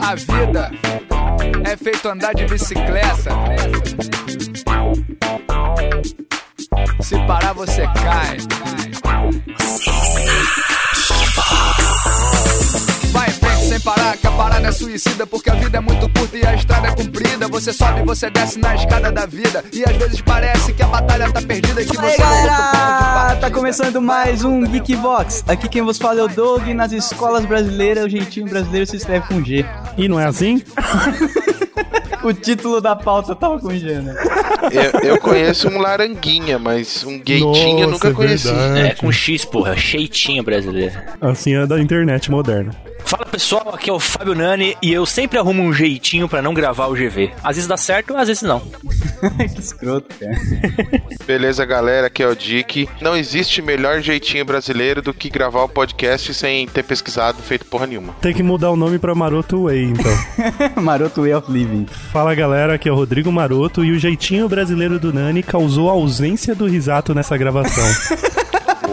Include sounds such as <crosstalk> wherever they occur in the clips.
A vida é feito andar de bicicleta. Se parar, você cai. Suicida. Porque a vida é muito curta e a estrada é comprida. Você sobe, você desce na escada da vida. E às vezes parece que a batalha tá perdida e que Fala aí, você por galera! Tá começando mais um Geekbox. Aqui quem vos fala é o Doug. Nas escolas brasileiras, o jeitinho brasileiro se escreve com G. E não é assim? <laughs> O título da pauta tava com G, né? Eu, eu conheço um laranguinha, mas um gaitinho eu Nossa, nunca é conheci. verdade. É, com X, porra. Cheitinho brasileiro. Assim é da internet moderna. Fala pessoal, aqui é o Fábio Nani e eu sempre arrumo um jeitinho pra não gravar o GV. Às vezes dá certo, às vezes não. <laughs> que escroto, cara. <laughs> Beleza, galera, aqui é o Dick. Não existe melhor jeitinho brasileiro do que gravar o podcast sem ter pesquisado, feito porra nenhuma. Tem que mudar o nome pra Maroto Way, então. <laughs> Maroto Way of Living. Fala galera, aqui é o Rodrigo Maroto e o jeitinho brasileiro do Nani causou a ausência do risato nessa gravação.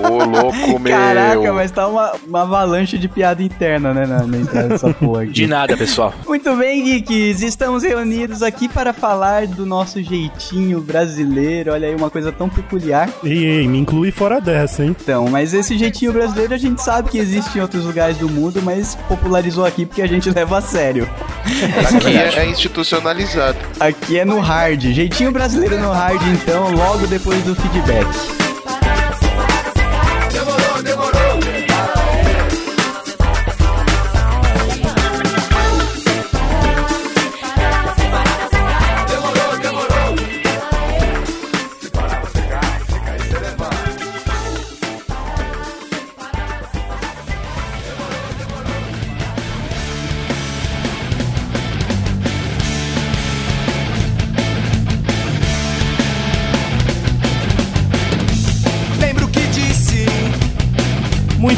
Ô, louco, <laughs> meu. Caraca, mas tá uma, uma avalanche de piada interna, né, na, na entrada dessa <laughs> porra aqui. De nada, pessoal. Muito bem, geeks, estamos reunidos aqui para falar do nosso jeitinho brasileiro. Olha aí, uma coisa tão peculiar. ei, ei, me inclui fora dessa, hein? Então, mas esse jeitinho brasileiro a gente sabe que existe em outros lugares do mundo, mas popularizou aqui porque a gente leva a sério. <laughs> Aqui é, é institucionalizado. Aqui é no hard. Jeitinho brasileiro no hard, então, logo depois do feedback.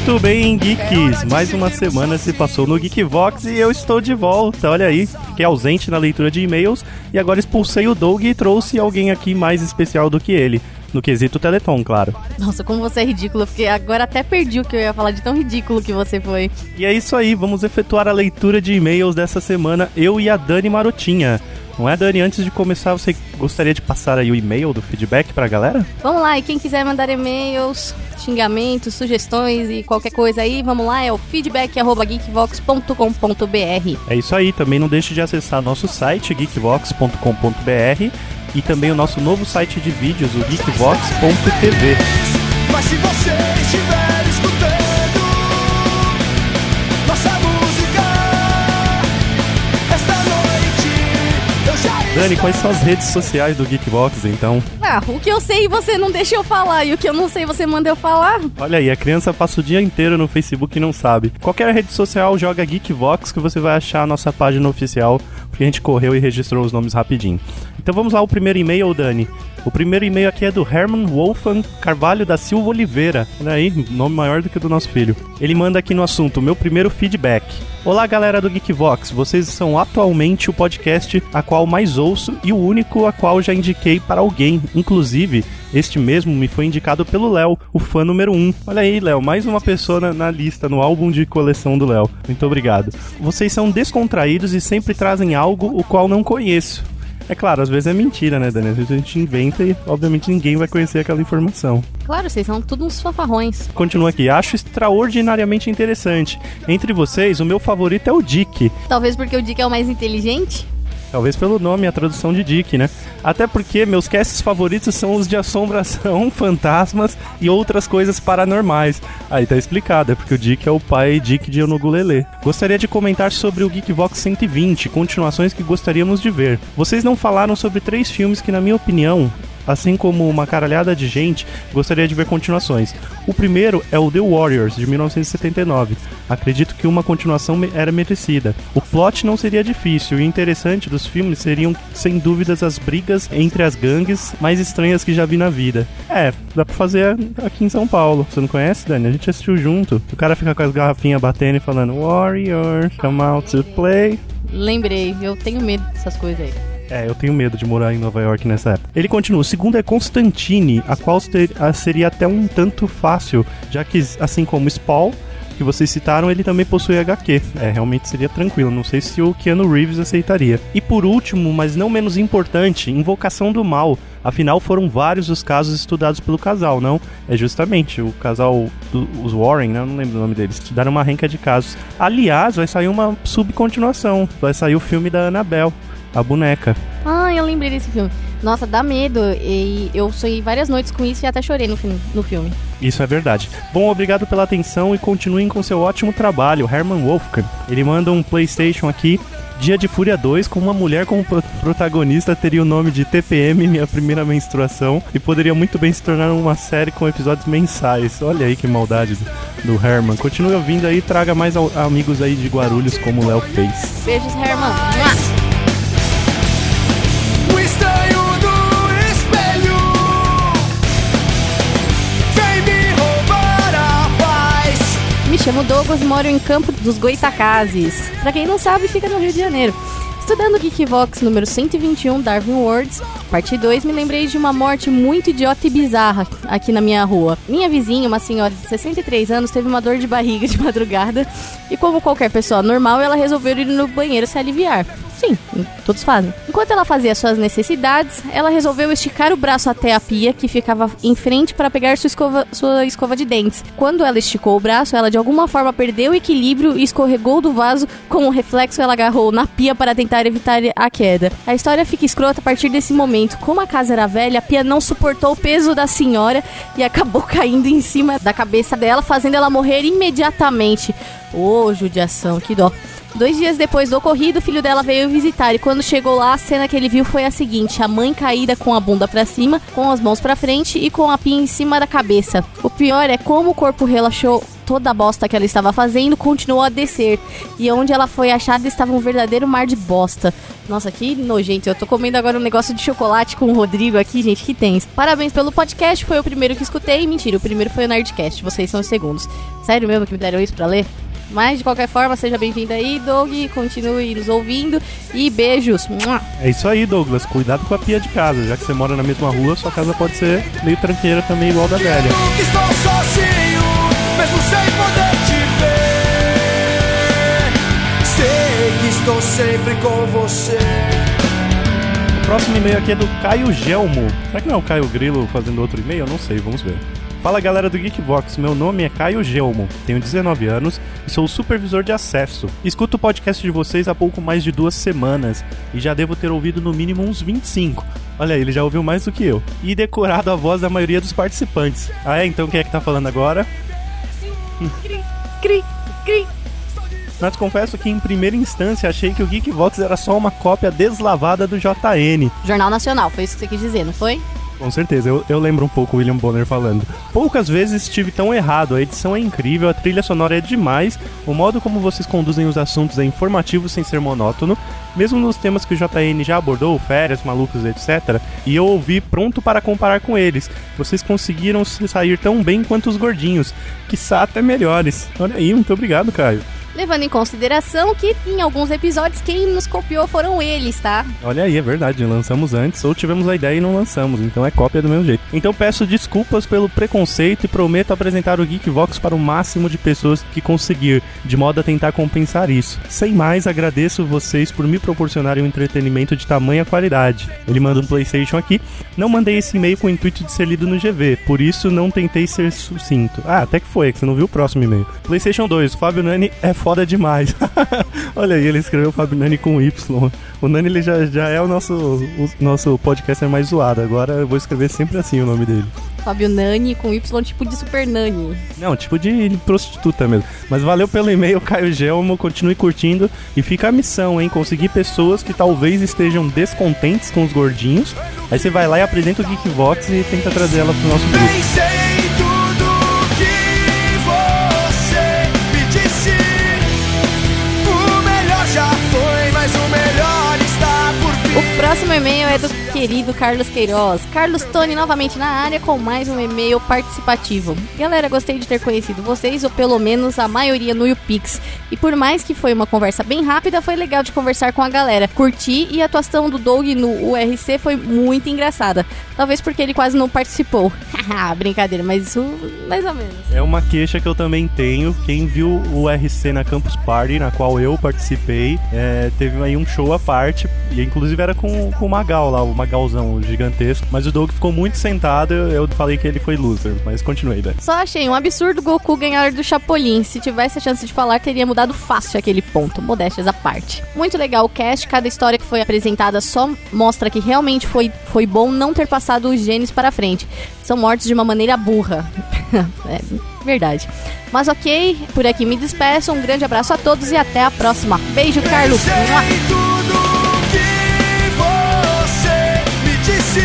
Muito bem, geeks. Mais uma semana se passou no Geekvox e eu estou de volta. Olha aí, fiquei ausente na leitura de e-mails e agora expulsei o Doug e trouxe alguém aqui mais especial do que ele. No quesito Teleton, claro. Nossa, como você é ridículo, porque agora até perdi o que eu ia falar de tão ridículo que você foi. E é isso aí, vamos efetuar a leitura de e-mails dessa semana, eu e a Dani Marotinha. Não é, Dani? Antes de começar, você gostaria de passar aí o e-mail do feedback pra galera? Vamos lá, e quem quiser mandar e-mails, xingamentos, sugestões e qualquer coisa aí, vamos lá, é o feedback.geekvox.com.br. É isso aí, também não deixe de acessar nosso site, geekvox.com.br e também o nosso novo site de vídeos, o geekvox.tv. Mas se você estiver escutando nossa música esta noite, eu já Dani, quais são as redes sociais do Geekvox, então? Ah, o que eu sei você não deixa eu falar, e o que eu não sei você manda eu falar. Olha aí, a criança passa o dia inteiro no Facebook e não sabe. Qualquer rede social joga Geekvox que você vai achar a nossa página oficial, porque a gente correu e registrou os nomes rapidinho. Então vamos lá, o primeiro e-mail, Dani. O primeiro e-mail aqui é do Herman Wolfgang Carvalho da Silva Oliveira. Olha aí, nome maior do que o do nosso filho. Ele manda aqui no assunto, meu primeiro feedback. Olá, galera do Geekvox. Vocês são atualmente o podcast a qual mais ouço e o único a qual já indiquei para alguém. Inclusive, este mesmo me foi indicado pelo Léo, o fã número 1. Um. Olha aí, Léo, mais uma pessoa na, na lista, no álbum de coleção do Léo. Muito obrigado. Vocês são descontraídos e sempre trazem algo o qual não conheço. É claro, às vezes é mentira, né, Dani? Às vezes a gente inventa e, obviamente, ninguém vai conhecer aquela informação. Claro, vocês são tudo uns fanfarrões. Continua aqui. Acho extraordinariamente interessante. Entre vocês, o meu favorito é o Dick. Talvez porque o Dick é o mais inteligente. Talvez pelo nome a tradução de Dick, né? Até porque meus casts favoritos são os de assombração, <laughs> fantasmas e outras coisas paranormais. Aí tá explicado, é porque o Dick é o pai Dick de Onogulele. Gostaria de comentar sobre o Geekvox 120, continuações que gostaríamos de ver. Vocês não falaram sobre três filmes que, na minha opinião, assim como uma caralhada de gente, gostaria de ver continuações. O primeiro é o The Warriors, de 1979. Acredito que uma continuação era merecida. O plot não seria difícil, e o interessante dos filmes seriam, sem dúvidas, as brigas entre as gangues mais estranhas que já vi na vida. É, dá pra fazer aqui em São Paulo. Você não conhece, Dani? A gente assistiu junto. O cara fica com as garrafinhas batendo e falando Warrior, come out to play. Lembrei, eu tenho medo dessas coisas aí. É, eu tenho medo de morar em Nova York nessa época. Ele continua. O segundo é Constantine, a qual ser- a seria até um tanto fácil, já que, assim como Spawn, que vocês citaram, ele também possui HQ. É, realmente seria tranquilo. Não sei se o Keanu Reeves aceitaria. E por último, mas não menos importante, Invocação do Mal. Afinal, foram vários os casos estudados pelo casal, não? É justamente o casal, do, os Warren, né? Eu não lembro o nome deles. Estudaram uma renca de casos. Aliás, vai sair uma subcontinuação. Vai sair o filme da Annabelle, a boneca. Ah, eu lembrei desse filme. Nossa, dá medo. E eu sonhei várias noites com isso e até chorei no, fi- no filme. Isso é verdade. Bom, obrigado pela atenção e continuem com seu ótimo trabalho, Herman Wolfgang. Ele manda um PlayStation aqui. Dia de Fúria 2, com uma mulher como pro- protagonista, teria o nome de TPM, minha primeira menstruação, e poderia muito bem se tornar uma série com episódios mensais. Olha aí que maldade do, Herman. Continue ouvindo aí e traga mais amigos aí de Guarulhos, como o Léo fez. Beijos, Herman. Chamo Douglas e moro em Campo dos Goitacazes. Pra quem não sabe, fica no Rio de Janeiro. Estudando Geekvox número 121, Darwin Words, parte 2, me lembrei de uma morte muito idiota e bizarra aqui na minha rua. Minha vizinha, uma senhora de 63 anos, teve uma dor de barriga de <laughs> madrugada e, como qualquer pessoa normal, ela resolveu ir no banheiro se aliviar. Sim, todos fazem. Enquanto ela fazia suas necessidades, ela resolveu esticar o braço até a pia que ficava em frente para pegar sua escova, sua escova de dentes. Quando ela esticou o braço, ela de alguma forma perdeu o equilíbrio e escorregou do vaso. Como reflexo, ela agarrou na pia para tentar evitar a queda. A história fica escrota a partir desse momento. Como a casa era velha, a pia não suportou o peso da senhora e acabou <laughs> caindo em cima da cabeça dela, fazendo ela morrer imediatamente. Ô, judiação, que dó. Dois dias depois do ocorrido, o filho dela veio visitar e quando chegou lá, a cena que ele viu foi a seguinte: a mãe caída com a bunda pra cima, com as mãos pra frente e com a pia em cima da cabeça. O pior é como o corpo relaxou toda a bosta que ela estava fazendo, continuou a descer. E onde ela foi achada estava um verdadeiro mar de bosta. Nossa, que nojento. Eu tô comendo agora um negócio de chocolate com o Rodrigo aqui, gente, que tens. Parabéns pelo podcast, foi o primeiro que escutei. Mentira, o primeiro foi o Nerdcast, vocês são os segundos. Sério mesmo que me deram isso pra ler? Mas de qualquer forma, seja bem-vindo aí, Doug. Continue nos ouvindo e beijos. É isso aí, Douglas. Cuidado com a pia de casa. Já que você mora na mesma rua, sua casa pode ser meio tranqueira também, igual da velha. Nunca estou sozinho, mesmo sem poder te ver. Sei que estou sempre com você. O próximo e-mail aqui é do Caio Gelmo. Será que não é o Caio Grilo fazendo outro e-mail? Eu não sei, vamos ver. Fala galera do Geekvox, meu nome é Caio Gelmo, tenho 19 anos e sou supervisor de acesso. Escuto o podcast de vocês há pouco mais de duas semanas e já devo ter ouvido no mínimo uns 25. Olha aí, ele já ouviu mais do que eu. E decorado a voz da maioria dos participantes. Ah é? Então quem é que tá falando agora? Cri, cri. Mas confesso que em primeira instância achei que o Geekvox era só uma cópia deslavada do JN. Jornal Nacional, foi isso que você quis dizer, não foi? Com certeza, eu, eu lembro um pouco o William Bonner falando. Poucas vezes estive tão errado, a edição é incrível, a trilha sonora é demais, o modo como vocês conduzem os assuntos é informativo sem ser monótono, mesmo nos temas que o JN já abordou, férias, malucos, etc. E eu ouvi pronto para comparar com eles. Vocês conseguiram se sair tão bem quanto os gordinhos, que até melhores. Olha aí, muito obrigado, Caio. Levando em consideração que em alguns episódios quem nos copiou foram eles, tá? Olha aí, é verdade, lançamos antes ou tivemos a ideia e não lançamos, então é cópia do mesmo jeito. Então peço desculpas pelo preconceito e prometo apresentar o Geekvox para o máximo de pessoas que conseguir, de modo a tentar compensar isso. Sem mais, agradeço vocês por me proporcionarem um entretenimento de tamanha qualidade. Ele manda um PlayStation aqui. Não mandei esse e-mail com o intuito de ser lido no GV, por isso não tentei ser sucinto. Ah, até que foi, é que você não viu o próximo e-mail. PlayStation 2, Fábio Nani é foda demais. <laughs> Olha aí, ele escreveu Fábio Nani com Y. O Nani ele já, já é o nosso, o nosso podcaster mais zoado. Agora eu vou escrever sempre assim o nome dele. Fábio Nani com Y, tipo de Super Nani. Não, tipo de prostituta mesmo. Mas valeu pelo e-mail, Caio Gelmo. Continue curtindo. E fica a missão, hein? Conseguir pessoas que talvez estejam descontentes com os gordinhos. Aí você vai lá e apresenta o Geekvox e tenta trazer ela pro nosso grupo. O próximo e-mail é do querido Carlos Queiroz. Carlos Tony novamente na área com mais um e-mail participativo. Galera, gostei de ter conhecido vocês, ou pelo menos a maioria no YouPix. E por mais que foi uma conversa bem rápida, foi legal de conversar com a galera. Curti e a atuação do Doug no URC foi muito engraçada. Talvez porque ele quase não participou. Haha, <laughs> Brincadeira, mas isso mais ou menos. É uma queixa que eu também tenho. Quem viu o RC na Campus Party, na qual eu participei, é, teve aí um show à parte. E inclusive era com, com o Magal lá, o Magalzão gigantesco. Mas o Doug ficou muito sentado. Eu falei que ele foi loser. Mas continuei, velho. Só achei um absurdo Goku ganhar do Chapolin. Se tivesse a chance de falar, teria mudado fácil aquele ponto. Modéstias à parte. Muito legal o cast. Cada história que foi apresentada só mostra que realmente foi, foi bom não ter passado os genes para frente. São mortos de uma maneira burra. <laughs> é verdade. Mas ok, por aqui me despeço. Um grande abraço a todos e até a próxima. Beijo, Carlos. Disse.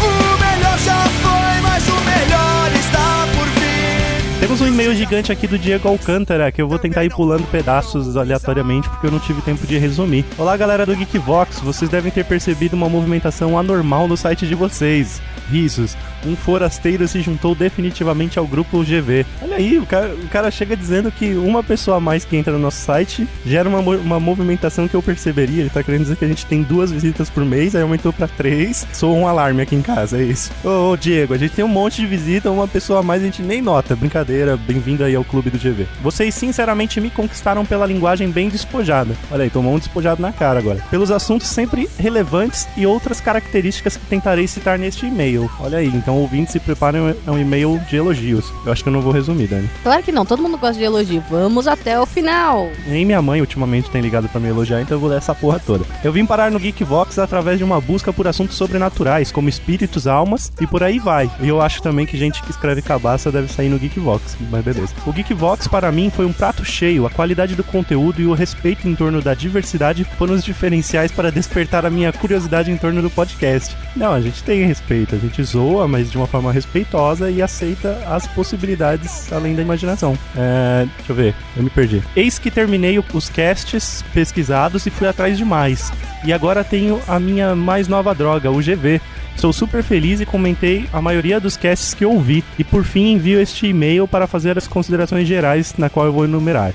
O melhor já foi, mas o melhor está por vir. Temos um e-mail gigante aqui do Diego Alcântara, que eu vou tentar ir pulando pedaços aleatoriamente, porque eu não tive tempo de resumir. Olá, galera do Geekvox, vocês devem ter percebido uma movimentação anormal no site de vocês. Risos, um forasteiro se juntou definitivamente ao grupo GV. Olha aí, o cara, o cara chega dizendo que uma pessoa a mais que entra no nosso site gera uma, uma movimentação que eu perceberia. Ele tá querendo dizer que a gente tem duas visitas por mês, aí aumentou pra três. Sou um alarme aqui em casa, é isso. Ô, ô, Diego, a gente tem um monte de visita, uma pessoa a mais a gente nem nota. Brincadeira, bem-vindo aí ao clube do GV. Vocês sinceramente me conquistaram pela linguagem bem despojada. Olha aí, tomou um despojado na cara agora. Pelos assuntos sempre relevantes e outras características que tentarei citar neste e-mail. Olha aí, então ouvintes se preparem, é um e-mail de elogios. Eu acho que eu não vou resumir, Dani. Claro que não, todo mundo gosta de elogio. Vamos até o final. Nem minha mãe ultimamente tem ligado pra me elogiar, então eu vou ler essa porra toda. Eu vim parar no Geekvox através de uma busca por assuntos sobrenaturais, como espíritos, almas e por aí vai. E eu acho também que gente que escreve cabaça deve sair no Geekvox, mas beleza. O Geekvox para mim foi um prato cheio, a qualidade do conteúdo e o respeito em torno da diversidade foram os diferenciais para despertar a minha curiosidade em torno do podcast. Não, a gente tem respeito, a gente zoa, mas de uma forma respeitosa e aceita as possibilidades além da imaginação. É, deixa eu ver, eu me perdi. Eis que terminei os casts pesquisados e fui atrás de mais. E agora tenho a minha mais nova droga, o GV. Estou super feliz e comentei a maioria dos casts que ouvi. E por fim envio este e-mail para fazer as considerações gerais, na qual eu vou enumerar.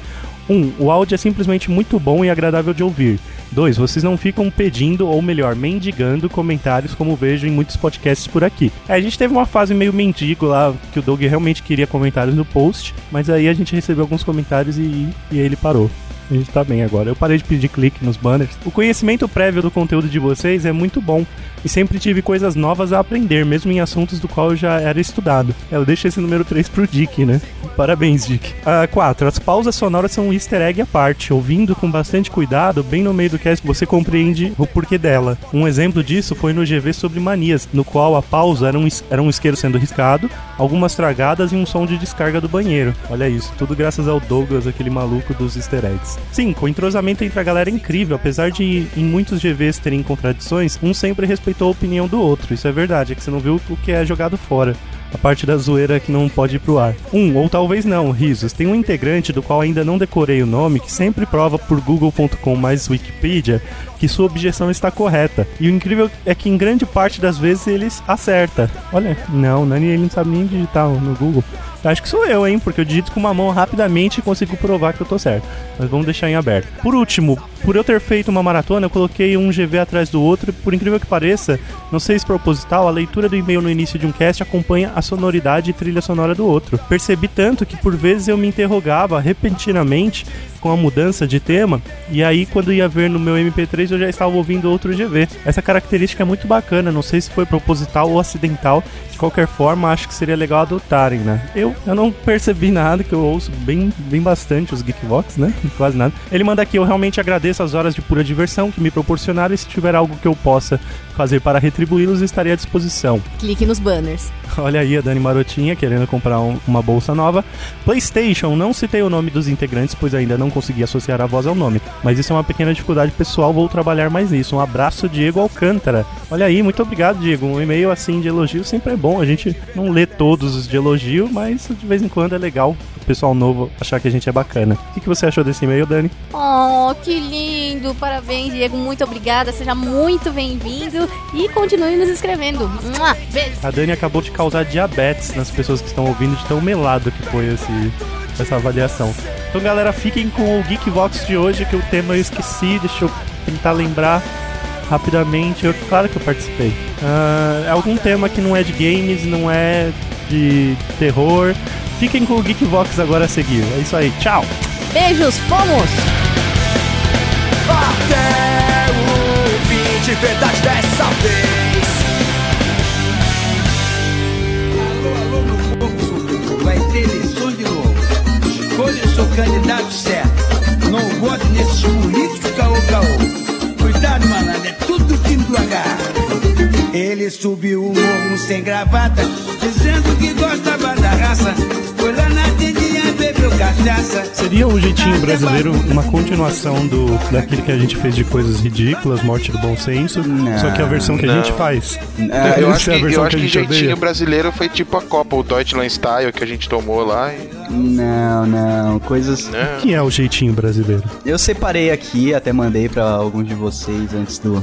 1. Um, o áudio é simplesmente muito bom e agradável de ouvir. 2. Vocês não ficam pedindo, ou melhor, mendigando comentários, como vejo em muitos podcasts por aqui. É, a gente teve uma fase meio mendigo lá, que o Doug realmente queria comentários no post, mas aí a gente recebeu alguns comentários e, e ele parou. A gente tá bem agora. Eu parei de pedir clique nos banners. O conhecimento prévio do conteúdo de vocês é muito bom. E sempre tive coisas novas a aprender, mesmo em assuntos do qual eu já era estudado. Eu deixo esse número 3 pro Dick, né? Parabéns, Dick. 4. as pausas sonoras são um easter egg à parte. Ouvindo com bastante cuidado, bem no meio do cast você compreende o porquê dela. Um exemplo disso foi no GV sobre manias, no qual a pausa era um, era um isqueiro sendo riscado, algumas tragadas e um som de descarga do banheiro. Olha isso, tudo graças ao Douglas, aquele maluco dos easter eggs. 5. O entrosamento entre a galera é incrível, apesar de em muitos GVs terem contradições, um sempre respeitou a opinião do outro. Isso é verdade, é que você não viu o que é jogado fora. A parte da zoeira que não pode ir pro ar. Um, ou talvez não, risos. Tem um integrante do qual ainda não decorei o nome que sempre prova por google.com mais Wikipedia que sua objeção está correta. E o incrível é que em grande parte das vezes eles acerta. Olha, não, Nani ele não sabe nem digitar no Google. Acho que sou eu, hein? Porque eu digito com uma mão rapidamente e consigo provar que eu tô certo. Mas vamos deixar em aberto. Por último, por eu ter feito uma maratona, eu coloquei um GV atrás do outro. E por incrível que pareça, não sei se proposital, a leitura do e-mail no início de um cast acompanha a sonoridade e trilha sonora do outro. Percebi tanto que por vezes eu me interrogava repentinamente com a mudança de tema, e aí quando ia ver no meu MP3 eu já estava ouvindo outro GV. Essa característica é muito bacana, não sei se foi proposital ou acidental, de qualquer forma acho que seria legal adotarem, né? Eu, eu não percebi nada, que eu ouço bem, bem bastante os Geekvox, né? Quase nada. Ele manda aqui, eu realmente agradeço as horas de pura diversão que me proporcionaram e se tiver algo que eu possa fazer para retribuí-los, estarei à disposição. Clique nos banners. <laughs> Olha aí a Dani Marotinha querendo comprar um- uma bolsa nova. PlayStation, não citei o nome dos integrantes, pois ainda não consegui associar a voz ao nome. Mas isso é uma pequena dificuldade pessoal, vou trabalhar mais nisso. Um abraço, Diego Alcântara. Olha aí, muito obrigado, Diego. Um e-mail assim de elogio sempre é bom. A gente não lê todos os de elogio, mas de vez em quando é legal o pessoal novo achar que a gente é bacana. O que, que você achou desse e-mail, Dani? Oh, que lindo! Parabéns, Diego. Muito obrigada. Seja muito bem-vindo e continue nos escrevendo. Beijo. A Dani acabou de causar diabetes nas pessoas que estão ouvindo de tão melado que foi esse, essa avaliação. Então, galera, fiquem com o Geekvox de hoje, que o tema eu esqueci, deixa eu tentar lembrar rapidamente. Eu, claro que eu participei. Ah, é algum tema que não é de games, não é de terror. Fiquem com o Geekvox agora a seguir. É isso aí, tchau! Beijos, fomos! Até o fim de verdade dessa vez. Alô, alô, meu povo vai ter eleições de novo. Escolha o seu candidato certo. Ele subiu o morro sem gravata, dizendo que gostava da raça. Foi lá na tendinha e bebeu cachaça. Seria o jeitinho brasileiro uma continuação do daquele que a gente fez de coisas ridículas, Morte do Bom Senso, Não. só que a versão que a Não. gente faz. Ah, eu essa acho é a que, versão eu acho que a que jeitinho odeia. brasileiro foi tipo a Copa, o Deutschland Style que a gente tomou lá. E, Não, não, coisas. né? Que é o jeitinho brasileiro? Eu separei aqui, até mandei pra alguns de vocês antes do.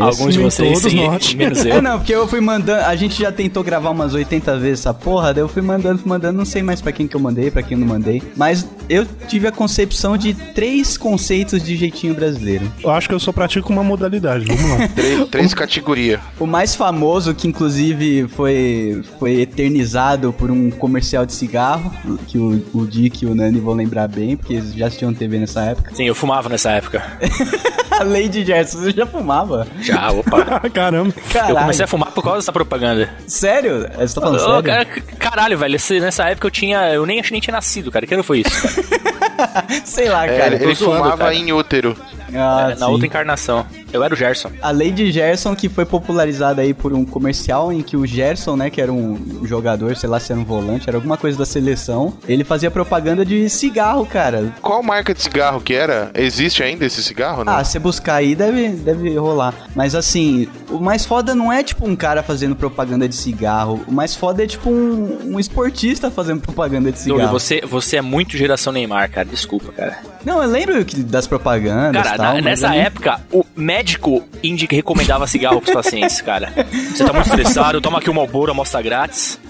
Alguns de vocês, todos sim, nós. <laughs> menos É, eu. <laughs> não, porque eu fui mandando. A gente já tentou gravar umas 80 vezes essa porra, daí eu fui mandando, fui mandando, não sei mais pra quem que eu mandei, pra quem não mandei. Mas eu tive a concepção de três conceitos de jeitinho brasileiro. Eu acho que eu só pratico uma modalidade. Vamos lá. <laughs> Três, três categorias. O mais famoso, que inclusive foi, foi eternizado por um comercial de cigarro, que o, o Dick e o Nani vão lembrar bem, porque eles já assistiam TV nessa época. Sim, eu fumava nessa época. <laughs> A Lady Gerson, você já fumava? Já, opa. <laughs> Caramba. Caralho. Eu comecei a fumar por causa dessa propaganda. Sério? Você tá falando Ô, sério? cara, caralho, velho. Nessa época eu tinha. Eu nem acho que nem tinha nascido, cara. Que ano foi isso? cara? <laughs> Sei lá, É, cara. ele tô zoando, fumava cara. em útero. Ah, É, na sim. outra encarnação. Eu era o Gerson. A Lady Gerson, que foi popularizada aí por um comercial em que o Gerson, né, que era um jogador, sei lá se era um volante, era alguma coisa da seleção, ele fazia propaganda de cigarro, cara. Qual marca de cigarro que era? Existe ainda esse cigarro, né? Ah, se buscar aí deve, deve rolar. Mas assim, o mais foda não é tipo um cara fazendo propaganda de cigarro. O mais foda é tipo um, um esportista fazendo propaganda de Douglas, cigarro. você, você é muito geração Neymar, cara. Desculpa, cara. Não, eu lembro que- das propagandas. Cara, tal, na- nessa época, o médico que recomendava cigarro pros pacientes, cara. Você tá muito estressado, toma aqui uma Marlboro, amostra grátis.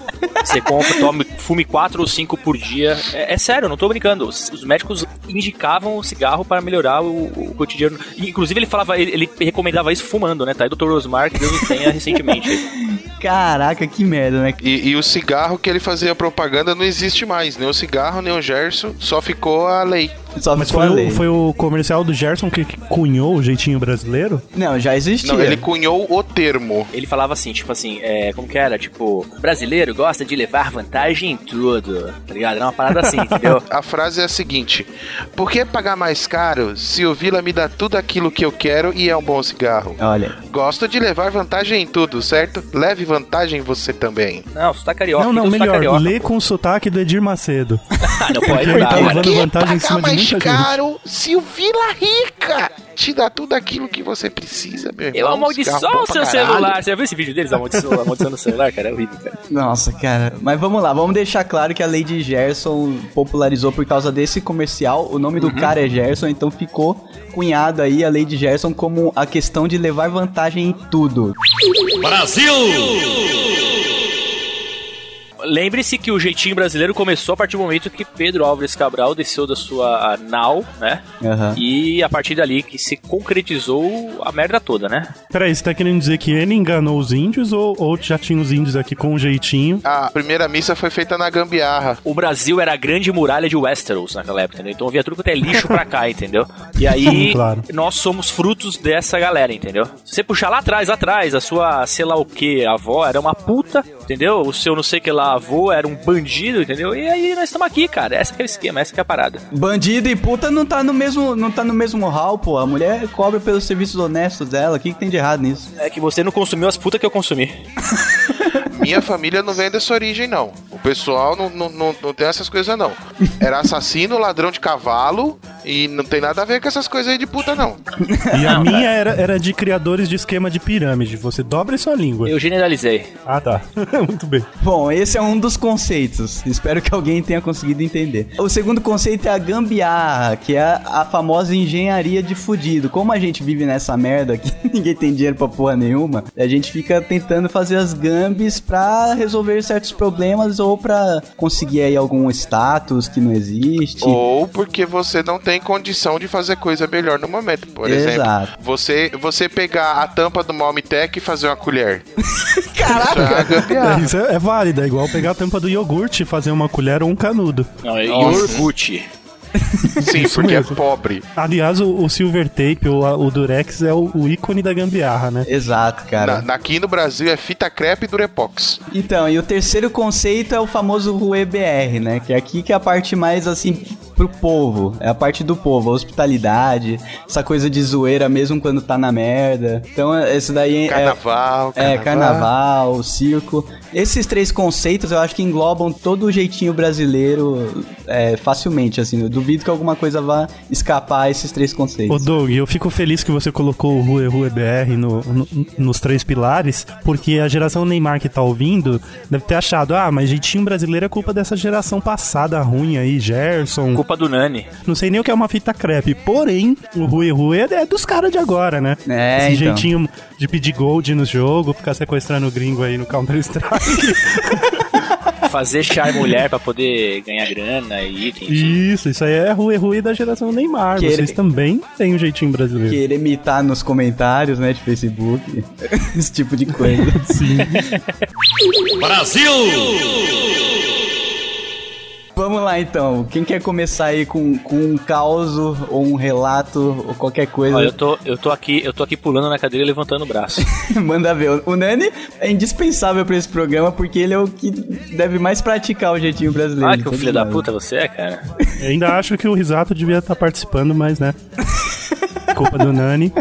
Você compra, tome, fume quatro ou cinco por dia. É, é sério, eu não tô brincando. Os, os médicos indicavam o cigarro para melhorar o, o cotidiano. Inclusive, ele falava, ele, ele recomendava isso fumando, né? Tá aí o Dr. Osmar, que Deus o tenha <laughs> recentemente. Caraca, que merda, né? E, e o cigarro que ele fazia propaganda não existe mais. Nem o cigarro, nem o Gerson. Só ficou a lei. Só Mas foi o, foi o comercial do Gerson que que cunhou o jeitinho brasileiro? Não, já existia. Não, ele cunhou o termo. Ele falava assim, tipo assim, é, como que era? Tipo, brasileiro gosta de levar vantagem em tudo, tá ligado? Era uma parada assim, entendeu? <laughs> A frase é a seguinte: Por que pagar mais caro se o Vila me dá tudo aquilo que eu quero e é um bom cigarro? Olha, Gosto de levar vantagem em tudo, certo? Leve vantagem você também. Não, tá carioca. não, não, então melhor, carioca. lê com o sotaque do Edir Macedo. <laughs> Ah, não pode Ele dar, tá cara. levando vantagem em cima de muita gente. se o Vila Rica te dá tudo aquilo que você precisa, meu irmão? Eu amaldiçoo o seu caralho. celular. Você já viu esse vídeo deles amaldiçoando, amaldiçoando o celular, cara? É horrível, cara. Nossa, cara. Mas vamos lá, vamos deixar claro que a Lady Gerson popularizou por causa desse comercial. O nome do Uhum. cara é Gerson, então ficou cunhado aí a Lady Gerson como a questão de levar vantagem em tudo. Lembre-se que o jeitinho brasileiro começou a partir do momento que Pedro Álvares Cabral desceu da sua nau, né? Aham. E a partir dali que se concretizou a merda toda, né? Peraí, você tá querendo dizer que ele enganou os índios ou, ou já tinha os índios aqui com um jeitinho? A primeira missa foi feita na gambiarra. O Brasil era a grande muralha de Westeros naquela época, entendeu? Então via tudo quanto é lixo pra cá, entendeu? E aí, Sim, claro. nós somos frutos dessa galera, entendeu? Se você puxar lá atrás, lá atrás, a sua, sei lá o que, avó era uma puta, entendeu? O seu não sei que lá, avô era um bandido, entendeu? E aí nós estamos aqui, cara. Essa que é o esquema, essa que é a parada. Bandido e puta não tá no mesmo, não tá no mesmo hall, pô. A mulher cobra pelos serviços honestos dela. O que, que tem de errado nisso? É que você não consumiu as putas que eu consumi. <laughs> Minha família não vem dessa origem, não. O pessoal não, não, não, não tem essas coisas, não. Era assassino, ladrão de cavalo e não tem nada a ver com essas coisas aí de puta, não. E a minha era, era de criadores de esquema de pirâmide. Você dobra sua língua. Eu generalizei. Ah, tá. <laughs> Muito bem. Bom, esse é um dos conceitos. Espero que alguém tenha conseguido entender. O segundo conceito é a gambiarra, que é a famosa engenharia de fudido. Como a gente vive nessa merda que <laughs> ninguém tem dinheiro pra porra nenhuma, a gente fica tentando fazer as gambis pra resolver certos problemas ou pra conseguir aí algum status que não existe. Ou porque você não tem condição de fazer coisa melhor no momento. Por exemplo, Exato. você, você pegar a tampa do Malmitec e fazer uma colher. <laughs> Caraca! É gambiarra. Isso é, é válido. É igual pegar a tampa do iogurte e fazer uma colher ou um canudo. Não, é iogurte. Sim, Isso porque mesmo. é pobre. Aliás, o, o Silver Tape, o, o Durex, é o, o ícone da gambiarra, né? Exato, cara. Na, na- aqui no Brasil é fita crepe e durepox. Então, e o terceiro conceito é o famoso Rue BR, né? Que é aqui que é a parte mais assim pro povo. É a parte do povo, a hospitalidade, essa coisa de zoeira mesmo quando tá na merda. Então, esse daí é. Carnaval, É, carnaval, circo. Esses três conceitos eu acho que englobam todo o jeitinho brasileiro é, facilmente, assim. Eu duvido que alguma coisa vá escapar a esses três Ô conceitos. Doug, eu fico feliz que você colocou o Rue Rue BR no, no- nos três pilares, porque a geração Neymar que tá ouvindo deve ter achado, ah, mas jeitinho brasileiro é culpa dessa geração passada ruim aí, Gerson. Culpa do Nani. Não sei nem o que é uma fita crepe, porém, o Rue Rue é dos caras de agora, né? É, Esse então. jeitinho de pedir gold no jogo, ficar sequestrando o gringo aí no Counter-Strike. <laughs> Fazer char mulher pra poder ganhar grana e itens. isso, isso aí é Rue Rue da geração Neymar. Querer- Vocês também têm um jeitinho brasileiro. Querer imitar nos comentários, né, de Facebook. <laughs> Esse tipo de coisa. Sim. Vamos lá então. Quem quer começar aí com, com um caos ou um relato ou qualquer coisa? Olha, eu tô, eu tô aqui, eu tô aqui pulando na cadeira e levantando o braço. <laughs> Manda ver. O Nani é indispensável pra esse programa porque ele é o que deve mais praticar o jeitinho brasileiro. Ah, que o filho da puta você é, cara. Eu ainda acho que o Risato devia estar participando, mas né. <laughs> Culpa do Nani.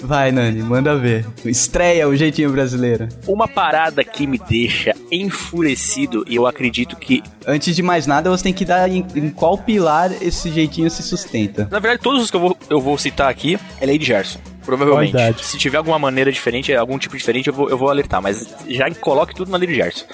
Vai, Nani, manda ver. Estreia o jeitinho brasileiro. Uma parada que me deixa enfurecido e eu acredito que, Antes de mais nada, você tem que dar em, em qual pilar esse jeitinho se sustenta. na verdade, todos os que eu vou, eu vou citar aqui é Lady Gerson. Provavelmente. Se tiver alguma maneira diferente, algum tipo diferente, eu vou, eu vou alertar. Mas já coloque tudo na Lady Gerson.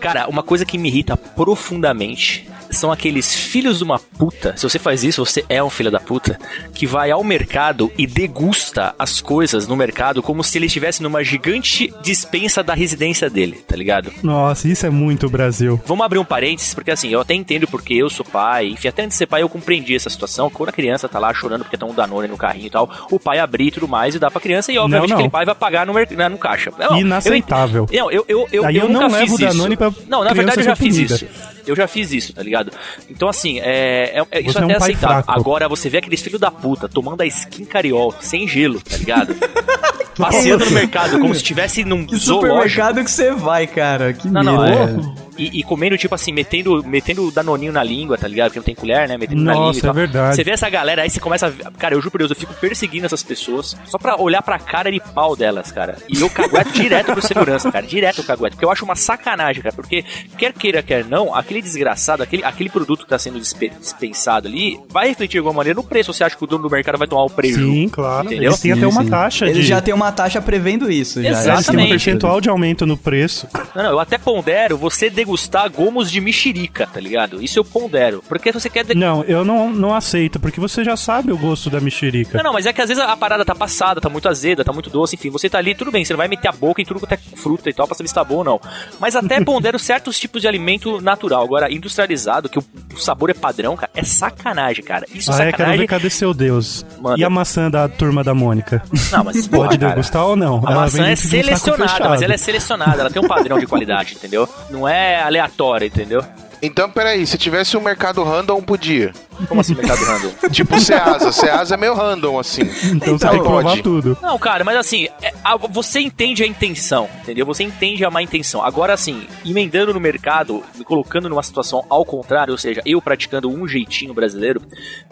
Cara, uma coisa que me irrita profundamente são aqueles filhos de uma puta. Se você faz isso, você é um filho da puta. Que vai ao mercado e degusta as coisas no mercado como se ele estivesse numa gigante dispensa da residência dele, tá ligado? Nossa, isso é muito Brasil. Vamos abrir um parênteses, porque assim, eu até entendo porque eu sou pai, enfim, até antes de ser pai eu compreendi essa situação. Quando a criança tá lá chorando porque tá um Danone no carrinho e tal, o pai abrir e tudo mais e dá pra criança e obviamente Não, não. aquele pai vai pagar no, na- no caixa. Não, eu Inaceitável. ent- Não, eu, eu, eu, Aí eu eu nunca não levo fiz isso. Danone pra Não, na verdade eu já fiz oprimida. isso. Eu já fiz isso, tá ligado? Então, assim, é, é- é- isso Você é um até é pai aceitável. Agora, você vê aqueles filhos da puta tomando a skin cariol, sem gelo, tá ligado? <laughs> Passeando no mercado, como se estivesse num Que zoológico. supermercado que você vai, cara? Que Não, não, é. E, e comendo, tipo assim, metendo, metendo danoninho na língua, tá ligado? Porque não tem colher, né? Metendo na Nossa, língua e tal. é verdade. Você vê essa galera, aí você começa a... Cara, eu juro por Deus, eu fico perseguindo essas pessoas só pra olhar pra cara de pau delas, cara. E eu cagueto direto pro segurança, cara. Direto eu cagueto. Porque eu acho uma sacanagem, cara. Porque, quer queira, quer não, aquele desgraçado, aquele, aquele produto que tá sendo dispe- dispensado ali, vai refletir de alguma maneira no preço. Você acha que o dono do mercado vai tomar o prejuízo? Sim, claro. Entendeu? Eles têm até Sim, uma sim. taxa Eles de. já têm uma taxa prevendo isso. Já. Eles têm um Exatamente. percentual de aumento no preço. Não, não, eu até pondero você degustar gomos de mexerica, tá ligado? Isso eu pondero. Porque se você quer. de- Não, eu não, não aceito, porque você já sabe o gosto da mexerica. Não, não, mas é que às vezes a parada tá passada, tá muito azeda, tá muito doce, enfim, você tá ali, tudo bem, você não vai meter a boca em tudo quanto é fruta e tal pra saber se tá bom ou não. Mas até <laughs> pondero certos tipos de alimento natural. Agora, industrializado, que o sabor é padrão, cara, é sacanagem, cara. Isso é Ah, é, quero sacanagem. ver cadê seu Deus. Manda. E a maçã da turma da Mônica? Não, mas <laughs> porra, Pode cara. degustar ou não? A Ela maçã é selecionada, mas ela é selecionada, ela tem um padrão de qualidade, entendeu? Não é aleatória, entendeu? Então, peraí, se tivesse um mercado random, podia. Como assim <laughs> mercado random? Tipo Ceasa. <laughs> Ceasa é meio random, assim. Então, você Então, tem que provar pode. tudo. Não, cara, mas assim, é, a- você entende a intenção, entendeu? Você entende a má intenção. Agora, assim, emendando no mercado, me colocando numa situação ao contrário, ou seja, eu praticando um jeitinho brasileiro,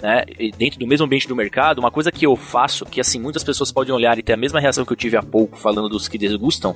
né, dentro do mesmo ambiente do mercado, uma coisa que eu faço, que assim, muitas pessoas podem olhar e ter a mesma reação que eu tive há pouco, falando dos que desgustam,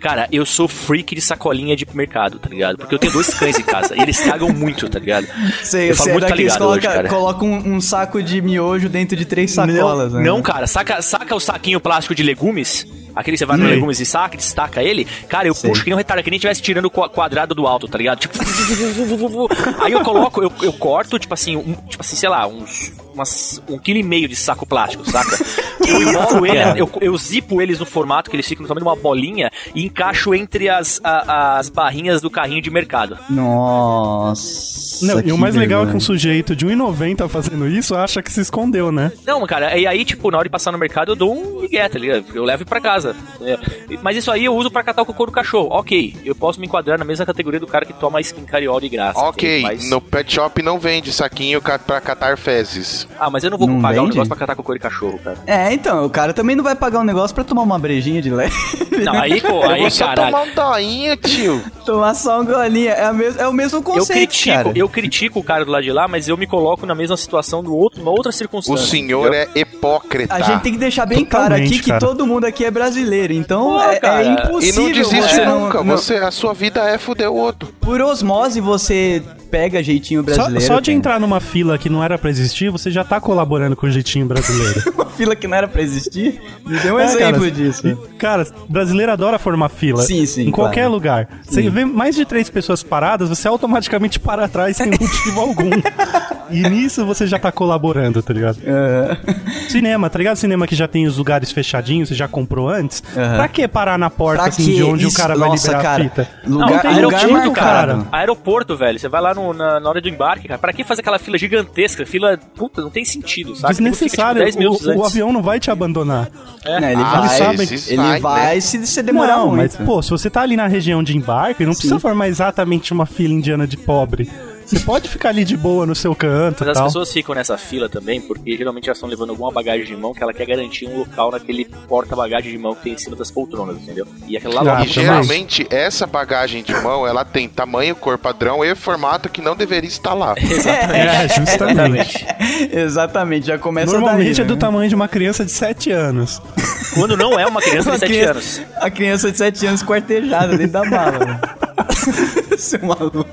cara, eu sou freak de sacolinha de mercado, tá ligado? Porque eu tenho dois cães em casa, e eles cagam muito, tá ligado? Você, Eu falo você muito, tá ligado hoje, cara. coloca um, um saco de miojo dentro de três sacolas, não, né? não, cara, saca, saca o saquinho plástico de legumes? Aquele que você vai no Sim. legumes e saca, destaca ele. Cara, eu Sei. puxo que nem um retardo, que nem estivesse tirando o qua- quadrado do alto, tá ligado? Tipo. <laughs> Aí eu coloco, eu, eu corto, tipo assim, um, tipo assim, sei lá, uns. Umas, um quilo e meio de saco plástico, saca? <laughs> Eu embolo ele, eu, eu zipo eles no formato que eles ficam no tamanho de uma bolinha e encaixo entre as, a- as barrinhas do carrinho de mercado. Nossa. Não, e o mais legal é que um sujeito de 1,90 fazendo isso acha que se escondeu, né? Não, cara, e aí, tipo, na hora de passar no mercado, eu dou um migué, tá ligado? Eu levo pra casa. Entendeu? Mas isso aí eu uso pra catar o cocô do cachorro. Ok, eu posso me enquadrar na mesma categoria do cara que toma skin cariol de graça. Ok, Mas... no pet shop não vende saquinho pra catar fezes. Ah, mas eu não vou Não pagar um vende? negócio pra catar cocô de cachorro, cara. É, então, o cara também não vai pagar um negócio pra tomar uma brejinha de leve. <laughs> Não, aí, pô, Eu aí, caralho. tomar um doinho, tio. tomar só um golinho. É, mes- é o mesmo Eu conceito, critico, cara. eu critico o cara do lado de lá, mas eu me coloco na mesma situação do outro, numa outra O circunstância. senhor entendeu? é hipócrita. A gente tem que deixar bem claro Totalmente, aqui que cara. todo mundo aqui é brasileiro, então Pô, é, é cara. E impossível não desiste você não- nunca. não- Você, a sua vida é fuder o outro. Por osmose você pega jeitinho Só, brasileiro. só de cara. entrar numa fila que não era pra existir, você já tá colaborando com o jeitinho brasileiro. <laughs> Uma fila que não era pra existir. Me dê um É, exemplo cara, disso. Cara, brasileiro adora formar fila. Sim, sim, Em qualquer claro. lugar. Você vê mais de três pessoas paradas, você automaticamente para atrás sem motivo algum. <laughs> E nisso você já tá colaborando, tá ligado? Cinema, tá ligado? Cinema que já tem os lugares fechadinhos, você já comprou antes. Aham. Pra que parar na porta assim de onde Isso- o cara vai nossa, liberar cara. a fita? Lugar, Não, tem lugar aeroporto, marcado. Aeroporto, velho. Você vai lá no- na, na hora do embarque, cara. Pra que fazer aquela fila gigantesca? Fila, puta, não tem sentido, sabe? Desnecessário. Fica, tipo, 10 minutos o, o antes. avião não vai te abandonar. Né, ele Ah, vai, esses ele vai, vai né? se você demorar não, muito. mas, pô, se você tá ali na região de embarque, não precisa formar exatamente uma fila indiana de pobre. Você pode ficar ali de boa no seu canto Mas as tal. pessoas ficam nessa fila também, porque geralmente elas estão levando alguma bagagem de mão que ela quer garantir um local naquele porta-bagagem de mão que tem em cima das poltronas, entendeu? E aquela lá Ah. E geralmente essa bagagem de mão, ela tem tamanho, cor padrão e formato que não deveria estar lá. <laughs> É, justamente. <laughs> Exatamente, já começa Normalmente daí, é do né? tamanho de uma criança de 7 anos. Quando não é uma criança de 7 criança- anos. A criança de 7 anos quartejada dentro da bala. <laughs> <laughs> Seu maluco.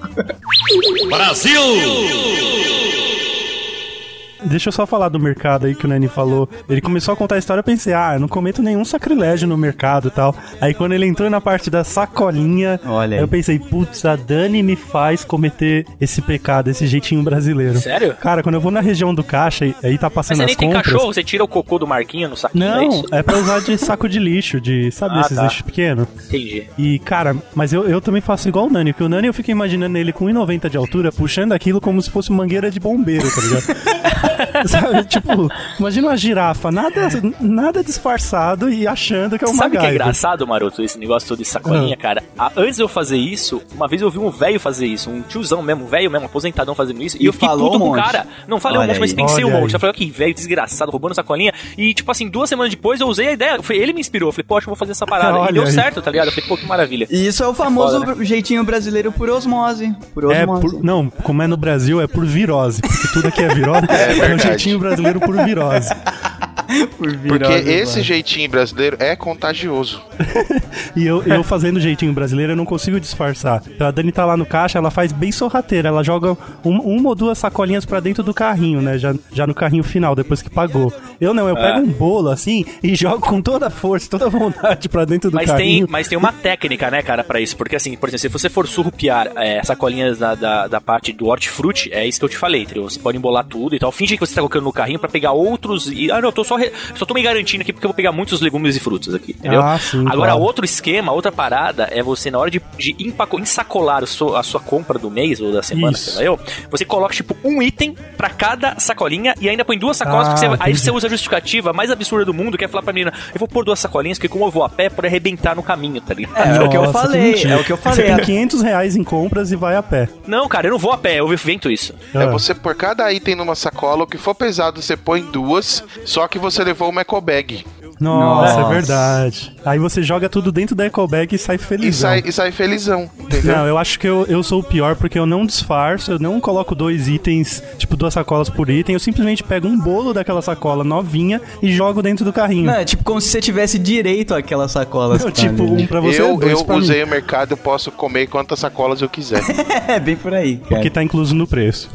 Deixa eu só falar do mercado aí que o Nani falou. Ele começou a contar a história, eu pensei, ah, eu não cometo nenhum sacrilégio no mercado e tal. Aí quando ele entrou na parte da sacolinha, Olha aí. eu pensei, putz, a Dani me faz cometer esse pecado, esse jeitinho brasileiro. Sério? Cara, quando eu vou na região do caixa e aí tá Mas passando você as nem tem compras... cachorro, você tira o cocô do Marquinho no saquinho, é Não, isso? é pra usar de saco de lixo, de, sabe, Ah, esses tá. lixos pequenos. Entendi. E, cara, mas eu, eu também faço igual o Nani, porque o Nani eu fico imaginando ele com 1,90 de altura, puxando aquilo como se fosse mangueira de bombeiro, tá ligado? <laughs> <laughs> Sabe, tipo, imagina uma girafa, nada, nada disfarçado e achando que é uma Sabe o que é engraçado, Maroto, esse negócio todo de sacolinha, Ah. cara? Ah, antes de eu fazer isso, uma vez eu vi um velho fazer isso, um tiozão mesmo, um velho mesmo, aposentadão fazendo isso, e, E eu fiquei puto um com o monte. cara. Não falei um Olha monte, mas aí. pensei um Olha monte. aí. Eu falei, ó, que velho desgraçado, roubando sacolinha. E, tipo assim, duas semanas depois eu usei a ideia. Foi, ele me inspirou. Eu falei, poxa, eu vou fazer essa parada. Olha e deu aí. certo, tá ligado? Eu falei, pô, que maravilha. E isso é o famoso foda, jeitinho brasileiro por osmose. Por É, osmose. por, não, como é no Brasil, é por virose. Porque tudo aqui é virose. <laughs> É, um verdade. jeitinho brasileiro por virose. <laughs> Por Porque esse mano. jeitinho brasileiro é contagioso. <laughs> E eu, eu fazendo jeitinho brasileiro, eu não consigo disfarçar. Então a Dani tá lá no caixa, ela faz bem sorrateira. Ela joga um- uma ou duas sacolinhas pra dentro do carrinho, né? Já, já no carrinho final, depois que pagou. Eu não, eu É. pego um bolo assim e jogo com toda a força, toda a vontade pra dentro do Mas tem, carrinho. mas tem uma técnica, né, cara, pra isso. Porque, assim, por exemplo, se você for surrupiar é, sacolinhas da, da, da parte do hortifruti, é isso que eu te falei, entendeu? Você pode embolar tudo e tal. Finge que você tá colocando no carrinho pra pegar outros. E, ah, não, eu tô só, re- só tô me garantindo aqui porque eu vou pegar muitos legumes e frutas aqui, entendeu? Ah, sim, Agora, claro. outro esquema, outra parada é você, na hora de, de empaco- ensacolar o seu- a sua compra do mês ou da semana, Isso. sei lá eu, você coloca, tipo, um item pra cada sacolinha e ainda põe duas sacolas, Ah, porque você- aí você usa a justificativa mais absurda do mundo, que é falar pra menina, eu vou pôr duas sacolinhas, porque como eu vou a pé, pode arrebentar no caminho, tá ligado? É, é o que eu falei, mentira. é o que eu Você falei. tem 500 reais em compras e vai a pé. Não, cara, eu não vou a pé, eu invento isso. É Ah. você por cada item numa sacola, o que for pesado você põe duas, só que você levou uma eco bag. Nossa, Nossa. é verdade. Aí você joga tudo dentro da eco bag e sai feliz. E sai, e sai felizão, entendeu? Não, eu acho que eu, eu sou o pior porque eu não disfarço, eu não coloco dois itens, tipo duas sacolas por item, eu simplesmente pego um bolo daquela sacola novinha e jogo dentro do carrinho. Não, é tipo como se você tivesse direito àquelas sacolas. Não, tipo, um pra você eu dois eu pra usei mim. o mercado, eu posso comer quantas sacolas eu quiser. <laughs> É, bem por aí, cara. Porque tá incluso no preço.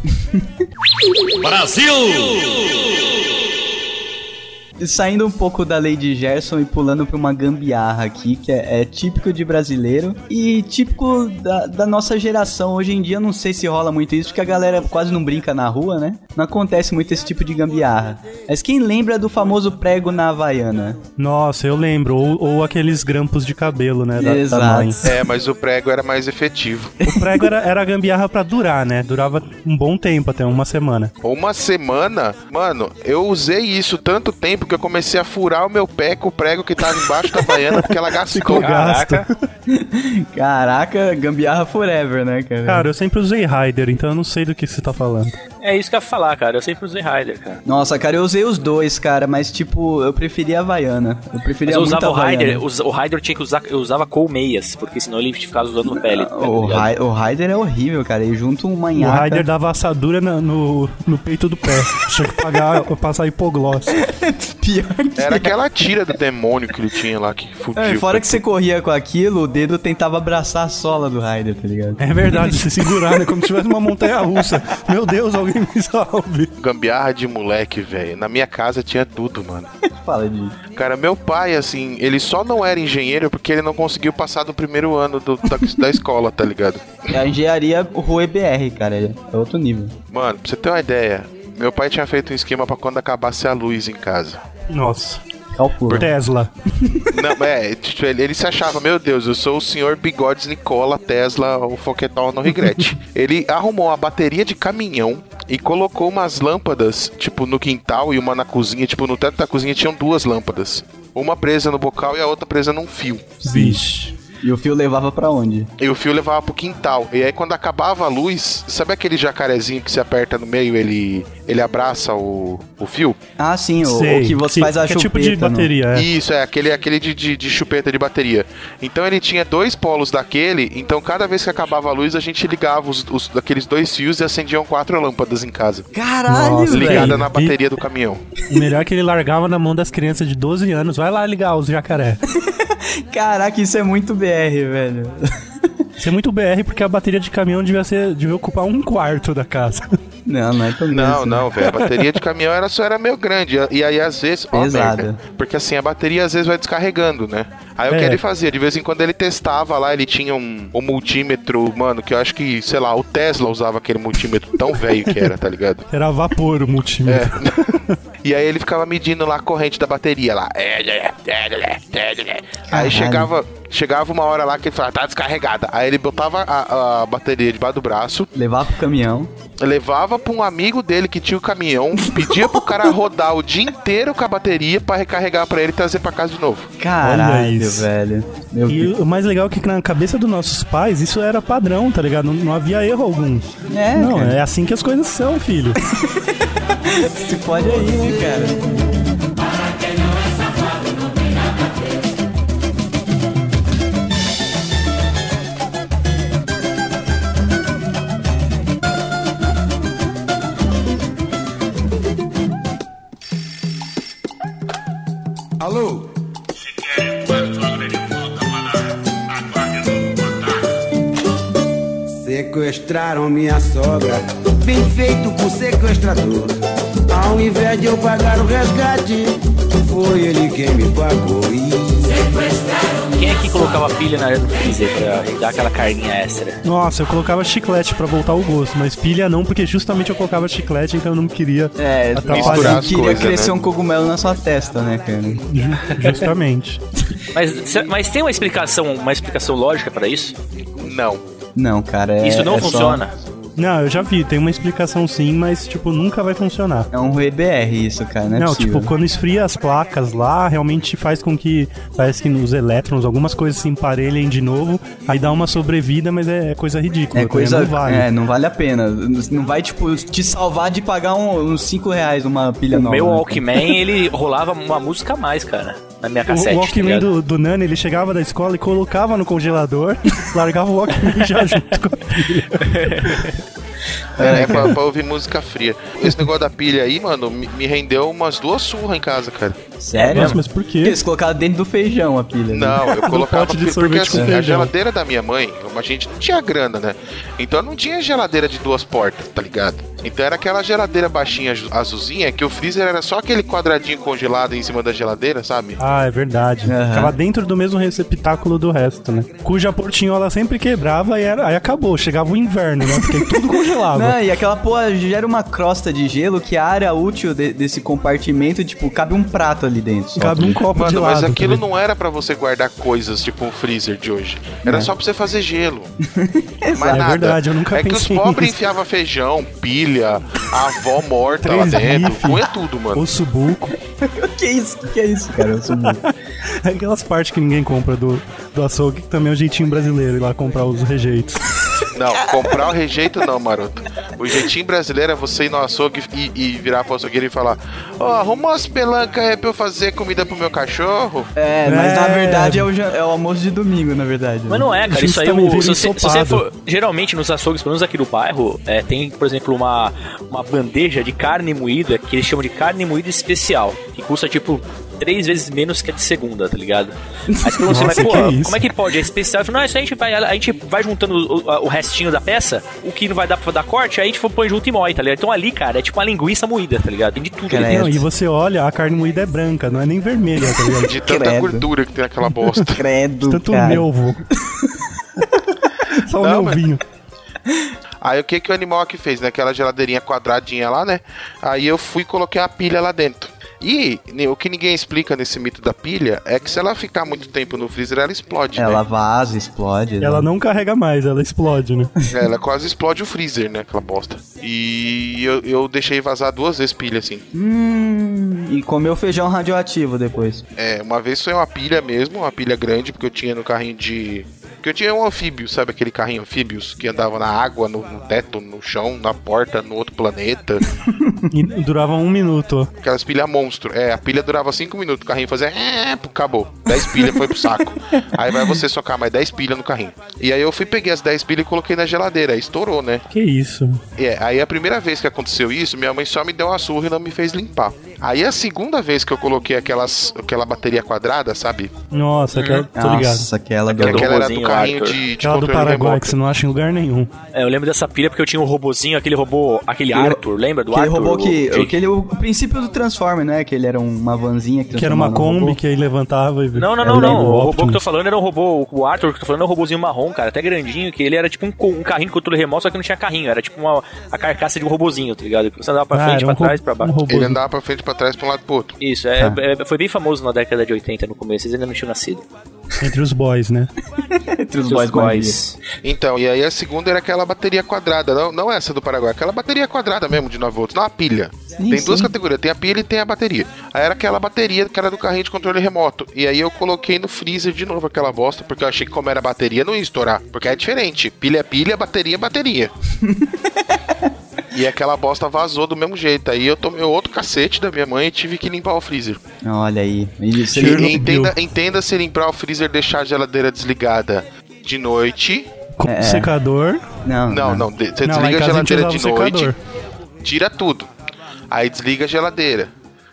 Saindo um pouco da lei de Gerson e pulando pra uma gambiarra aqui, que é, é típico de brasileiro e típico da, da nossa geração. Hoje em dia não sei se rola muito isso, porque a galera quase não brinca na rua, né? Não acontece muito esse tipo de gambiarra. Mas quem lembra do famoso prego na Havaiana? Nossa, eu lembro. Ou, ou aqueles grampos de cabelo, né? Da, Exato. da mãe. é, mas o prego era mais efetivo. O prego era, era a gambiarra pra durar, né? Durava um bom tempo, até uma semana. Uma semana, mano, eu usei isso tanto tempo que eu comecei a furar o meu pé com o prego que tava embaixo da baiana porque ela gastou. gasto. Caraca, gambiarra forever, né, cara? Cara, eu sempre usei Rider, então eu não sei do que você tá falando. É isso que eu ia falar, cara. Eu sempre usei Rider, cara. Nossa, cara, eu usei os dois, cara, mas tipo, eu preferia a Havaiana. Eu Mas preferia eu muito usava o. Rider, us- o Rider tinha que usar, eu usava colmeias, porque senão ele ficava usando pele. tá O? Rai- o Raider é horrível, cara. E junto um O manhaca. Rider dava assadura na- no, no peito do pé. Tinha que pagar, <laughs> passar hipogloss. Pior que Era aquela tira do demônio que ele tinha lá que fudiu. É, fora que você corria com aquilo, o dedo tentava abraçar a sola do Raider, tá ligado? É verdade, se segurar, né? Como se tivesse uma montanha russa. Meu Deus, alguém me salve. Gambiarra de moleque, velho. Na minha casa tinha tudo, mano. Fala de. Cara, meu pai, assim, ele só não era engenheiro porque ele não conseguiu passar do primeiro ano do- da, da escola, tá ligado? É a engenharia Rue BR, cara. É outro nível. Mano, pra você ter uma ideia, meu pai tinha feito um esquema pra quando acabasse a luz em casa. Nossa. Calcula. Tesla. Não, é, tipo, ele, ele se achava, meu Deus, eu sou o senhor Bigodes Nicola Tesla, o foquetol no regrete. ele arrumou uma bateria de caminhão e colocou umas lâmpadas, tipo, no quintal e uma na cozinha, tipo, no teto da cozinha tinham duas lâmpadas. Uma presa no bocal e a outra presa num fio. Vixe. E o fio levava pra onde? E o fio levava pro quintal. E aí quando acabava a luz, sabe aquele jacarezinho que se aperta no meio, ele ele abraça o, o fio? Ah, sim, o, Sei, o que você sim, faz a que é chupeta. tipo de no- bateria, é. Isso, é aquele, aquele de, de, de chupeta de bateria. Então ele tinha dois polos daquele, então cada vez que acabava a luz, a gente ligava os, os daqueles dois fios e acendiam quatro lâmpadas em casa. Caralho, Nossa. Ligada velho. na bateria do caminhão. O melhor é que ele largava na mão das crianças de 12 anos. Vai lá ligar os jacaré. <laughs> Caraca, isso é muito BR, velho. Isso é muito BR porque a bateria de caminhão devia, ser, devia ocupar um quarto da casa. <laughs> Não, não é tão grande Não, assim. não, velho. A bateria de caminhão era só era meio grande. E aí, às vezes. Pesada. merda. Porque assim, a bateria às vezes vai descarregando, né? Aí o É. que ele fazia? De vez em quando ele testava lá, ele tinha um, um multímetro, mano, que eu acho que, sei lá, o Tesla usava aquele multímetro tão velho que era, tá ligado? <laughs> Era vapor o multímetro. <laughs> E aí ele ficava medindo lá a corrente da bateria lá. Aí chegava, chegava uma hora lá que ele falava, tá descarregada. Aí ele botava a, a bateria debaixo do braço, Levava pro caminhão. levava pra um amigo dele que tinha o caminhão, pedia pro cara rodar o dia inteiro com a bateria pra recarregar pra ele e trazer pra casa de novo. Caralho, velho. Meu E Deus. o mais legal é que na cabeça dos nossos pais isso era padrão, tá ligado? Não, não havia erro algum. É, não, cara. é assim que as coisas são, filho. <laughs> Se pode aí, né, cara? Alô? Sequestraram minha sogra, bem feito por sequestrador. Ao invés de eu pagar o resgate, foi ele quem me pagou. E Quem é que colocava pilha na no freezer pra dar aquela carninha extra? Nossa, eu colocava chiclete pra voltar o gosto, mas pilha não, porque justamente eu colocava chiclete, então eu não queria. É, Atrapalhar queria coisas, crescer né? um cogumelo na sua testa, né, cara? Ju- Justamente. <laughs> Mas, mas tem uma explicação, uma explicação lógica pra isso? Não. Não, cara. é- isso não é só- funciona. Não, eu já vi, tem uma explicação sim, mas, tipo, nunca vai funcionar. É um VBR isso, cara, não é Não, possível. tipo, quando esfria as placas lá, realmente faz com que parece que nos elétrons, algumas coisas se emparelhem de novo, aí dá uma sobrevida, mas é, é coisa ridícula. É também coisa. Não vale. É, não vale a pena. Não vai, tipo, te salvar de pagar um- uns 5 reais uma pilha O nova. meu né? Walkman, ele rolava uma música a mais, cara. Na minha cassete. O tá Walkman ligado? do, do Nani, ele chegava da escola e colocava no congelador, <laughs> largava o Walkman já junto com a pilha. É, é pra, pra ouvir música fria. Esse negócio da pilha aí, mano, me, me rendeu umas duas surras em casa, cara. Sério? Nossa, mas por quê? Eles colocaram dentro do feijão a pilha. né? Não, eu <laughs> colocava de porque, porque assim, a geladeira da minha mãe, a gente não tinha grana, né? Então não tinha geladeira de duas portas, tá ligado? Então era aquela geladeira baixinha azu- azulzinha que o freezer era só aquele quadradinho congelado em cima da geladeira, sabe? Ah, é verdade. Aham. Ficava dentro do mesmo receptáculo do resto, né? Cuja portinhola sempre quebrava e era, aí acabou. Chegava o inverno, né? Porque tudo congelava. <laughs> Não, e aquela porra gera uma crosta de gelo que a área útil de- desse compartimento, tipo, cabe um prato ali dentro. só. Cabe um copo de Mano, lado. mas aquilo também. não era pra você guardar coisas tipo um freezer de hoje. Era só pra você fazer gelo. <laughs> Mais É nada. verdade, eu nunca É que os pensei pobres enfiavam feijão, pilha, a avó morta lá dentro. bife. Punha tudo, mano. Osso buco. O <laughs> que é isso? O que é isso, cara? Sou muito- <laughs> Aquelas partes que ninguém compra do, do açougue, que também é o jeitinho brasileiro, ir lá comprar os rejeitos. Não, comprar o rejeito não, maroto. O jeitinho brasileiro é você ir no açougue e, e virar pro açougueiro e falar: Ó, arruma umas pelancas aí pra eu fazer comida pro meu cachorro. É, mas na É. verdade é o, é o almoço de domingo, na verdade. Mas não é, cara. Isso aí, também o, se, você, se você for. Geralmente nos açougues, pelo menos aqui do bairro, é, tem, por exemplo, uma, uma bandeja de carne moída que eles chamam de carne moída especial. Que custa tipo três vezes menos que a de segunda, tá ligado? Aí você assim, <laughs> mas, pô, que isso? como é que pode? É especial? Eu falo, não, isso a gente vai, a gente vai juntando o, o restinho da peça, o que não vai dar pra dar corte, aí a gente põe junto e moe, tá ligado? Então ali, cara, é tipo uma linguiça moída, tá ligado? Tem de tudo. Credo. Não, e você olha, a carne moída é branca, não é nem vermelha, tá ligado? <laughs> De tanta Credo. gordura que tem naquela bosta. <laughs> Credo, Tanto cara. melvo. Só o mas- melvinho. Aí o que que o animal aqui fez? Naquela geladeirinha quadradinha lá, né? Aí eu fui e coloquei a pilha lá dentro. E né, o que ninguém explica nesse mito da pilha é que se ela ficar muito tempo no freezer, ela explode, Ela né? vaza, explode. né? Ela não carrega mais, ela explode, né? Ela quase explode o freezer, né? Aquela bosta. E eu, eu deixei vazar duas vezes pilha, assim. Hum, e comeu feijão radioativo depois. É, uma vez foi uma pilha mesmo, uma pilha grande, porque eu tinha no carrinho de. Porque eu tinha um anfíbio, sabe aquele carrinho anfíbios que andava na água, no, no teto, no chão, na porta, no outro planeta. <laughs> E durava um minuto. Aquelas pilhas monstro. É, a pilha durava 5 minutos, o carrinho fazia. É, acabou. 10 pilhas foi pro saco. <laughs> Aí vai você socar mais 10 pilhas no carrinho. E aí eu fui, peguei as 10 pilhas e coloquei na geladeira. Aí estourou, né? Que isso? É, aí a primeira vez que aconteceu isso, minha mãe só me deu uma surra e não me fez limpar. Aí a segunda vez que eu coloquei aquelas, aquela bateria quadrada, sabe? Nossa, aquela, tô ligado. Nossa, aquela do... Aquela era do carrinho Arthur. de, de Aquela do Paraguai remoto. que você não acha em lugar nenhum. É, eu lembro dessa pilha porque eu tinha um robozinho, aquele robô, aquele Aquele- Arthur, lembra do Aquele Arthur? robô que. O- Aquele, o princípio do Transformer, né? Que ele era uma vanzinha que Que era uma Kombi que aí levantava e. Não, não, era não, o não. O robô que eu tô falando era um robô. O Arthur que eu tô falando é um robôzinho marrom, cara, até grandinho, que ele era tipo um, um carrinho com controle remoto, só que não tinha carrinho. Era tipo uma, a carcaça de um robozinho, tá ligado? Que você andava pra Ah, frente, era pra um ro- trás, pra baixo. um. Ele andava pra frente, pra trás, pra um lado e pro outro. Isso, é, é- foi bem famoso na década de 80 no começo, vocês ainda não tinham nascido. Entre os boys, né? <laughs> Entre os boys boys. Então, e aí a segunda era aquela bateria quadrada, não, não essa do Paraguai, aquela bateria quadrada mesmo de 9 volts, não a pilha. Sim, tem sim. duas categorias, tem a pilha e tem a bateria. Aí era aquela bateria que era do carrinho de controle remoto. E aí eu coloquei no freezer de novo aquela bosta, porque eu achei que como era bateria não ia estourar. Porque é diferente, pilha é pilha, bateria é bateria. <laughs> e aquela bosta vazou do mesmo jeito. Aí eu tomei outro cacete da minha mãe e tive que limpar o freezer. Olha aí. Isso, entenda, entenda se limpar o freezer deixar a geladeira desligada de noite. Com É. secador. Não, Não, não, você Não, desliga a a geladeira usava de noite, secador. tira tudo. Aí desliga a geladeira.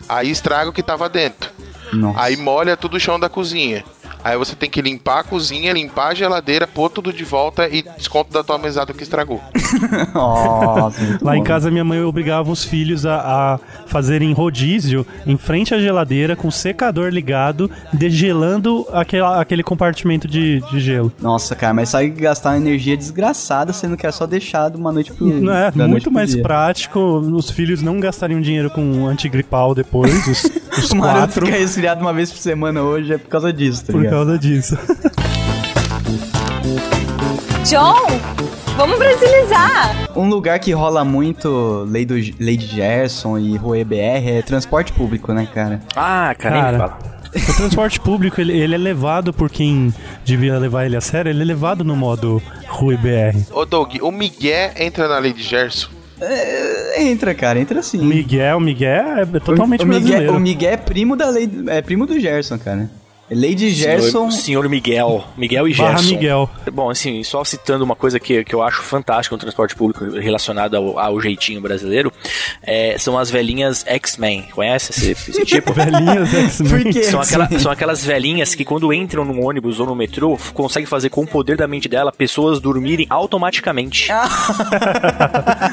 Aí estraga o que tava dentro. Nossa. Aí molha tudo o chão da cozinha. Aí você tem que limpar a cozinha, limpar a geladeira, pôr tudo de volta e desconto da tua mesada que estragou. <laughs> Nossa, Lá em bom. casa, minha mãe obrigava os filhos a, a fazerem rodízio em frente à geladeira, com o secador ligado, degelando aquela, aquele compartimento de, de gelo. Nossa, cara, mas sai gastar uma energia desgraçada, sendo que é só deixar de uma noite pro Não é muito mais dia. prático, os filhos não gastariam dinheiro com antigripal depois, os, <laughs> os O quatro, fica resfriado uma vez por semana hoje é por causa disso, tá ligado? Causa disso. John, Vamos brasilizar! Um lugar que rola muito lei, do, lei de Gerson e Rue BR é transporte público, né, cara? Ah, cara, fala. O transporte público, ele, ele é levado por quem devia levar ele a sério, ele é levado no modo Rui BR. Ô, Doug, o Miguel entra na lei de Gerson. É, entra, cara, entra O sim. Miguel, o Miguel é totalmente o, Miguel, brasileiro. o Miguel é primo da lei, é primo do Gerson, cara. É de Gerson. Senhor, senhor Miguel. Miguel e Barra Gerson. Miguel. Bom, assim, só citando uma coisa que, que eu acho fantástica no transporte público relacionada ao, ao jeitinho brasileiro, é, são as velhinhas X-Men. Conhece esse, esse tipo? <laughs> Velhinhas Por X-Men. quê? São, aquela- são aquelas velhinhas que quando entram num ônibus ou no metrô, conseguem fazer com o poder da mente dela pessoas dormirem automaticamente. <laughs>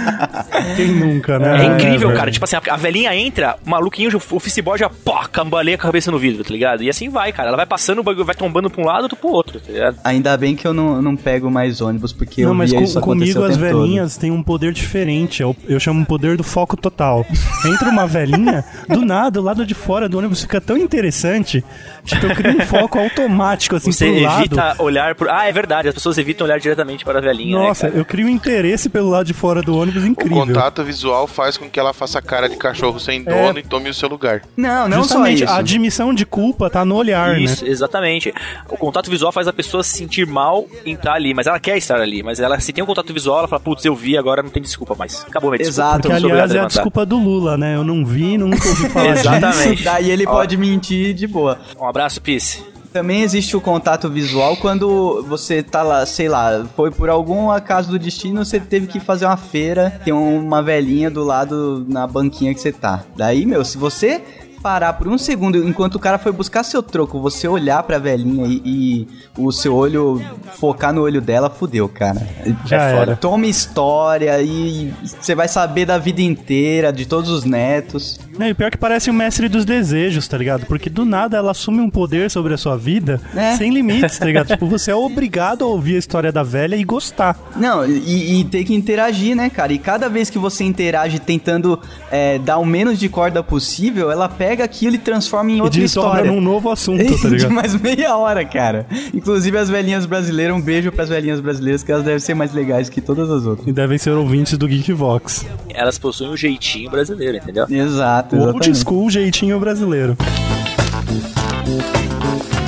Quem nunca, né? É incrível, verdade. cara. Tipo assim, a, a velhinha entra, o maluquinho, o office boy já pá, cambaleia com a cabeça no vidro, tá ligado? E assim vai, cara. Ela vai passando, o bagulho vai tombando pra um lado, outro pro outro, tá ligado? Ainda bem que eu não, não pego mais ônibus, porque Não, eu mas via com- isso comigo o as velhinhas têm um poder diferente. Eu, eu chamo um poder do foco total. Entra uma velhinha, do nada, o lado de fora do ônibus fica tão interessante. Tipo, eu crio um foco automático, assim, Você pro lado. evita olhar por. Ah, é verdade, as pessoas evitam olhar diretamente para a velhinha. Nossa, né, eu crio um interesse pelo lado de fora do ônibus O incrível. contato visual faz com que ela faça cara de cachorro sem dono e tome o seu lugar. Não, não Justamente, só isso. a admissão de culpa tá no olhar, Isso, né? exatamente. O contato visual faz a pessoa se sentir mal em estar ali, mas ela quer estar ali. Mas ela, se tem um contato visual, ela fala, putz, eu vi, agora não tem desculpa mais. Acabou minha desculpa. Exato. Porque, aliás, é a desculpa do Lula, né? Eu não vi, nunca ouvi <laughs> falar Exatamente. disso. Daí ele Ó. pode mentir de boa. Um abraço, Peace. Também existe o contato visual quando você tá lá, sei lá, foi por algum acaso do destino, você teve que fazer uma feira, tem uma velhinha do lado na banquinha que você tá. Daí, meu, se você parar por um segundo enquanto o cara foi buscar seu troco, você olhar pra velhinha e, e o seu olho focar no olho dela, fudeu, cara. Já é foda. Toma história e você vai saber da vida inteira, de todos os netos. Não, e pior que parece o mestre dos desejos, tá ligado? Porque do nada ela assume um poder sobre a sua vida É. sem limites, tá ligado? <laughs> tipo, você é obrigado a ouvir a história da velha e gostar. Não, e, e ter que interagir, né, cara? E cada vez que você interage tentando é, dar o menos de corda possível, ela pega aquilo e transforma em E outra desdobra história. num novo assunto, <laughs> tá de ligado? mais meia hora, cara. Inclusive as velhinhas brasileiras, um beijo pras velhinhas brasileiras, que elas devem ser mais legais que todas as outras. E devem ser ouvintes do Geekvox. Elas possuem um jeitinho brasileiro, entendeu? Exato, O old school jeitinho brasileiro.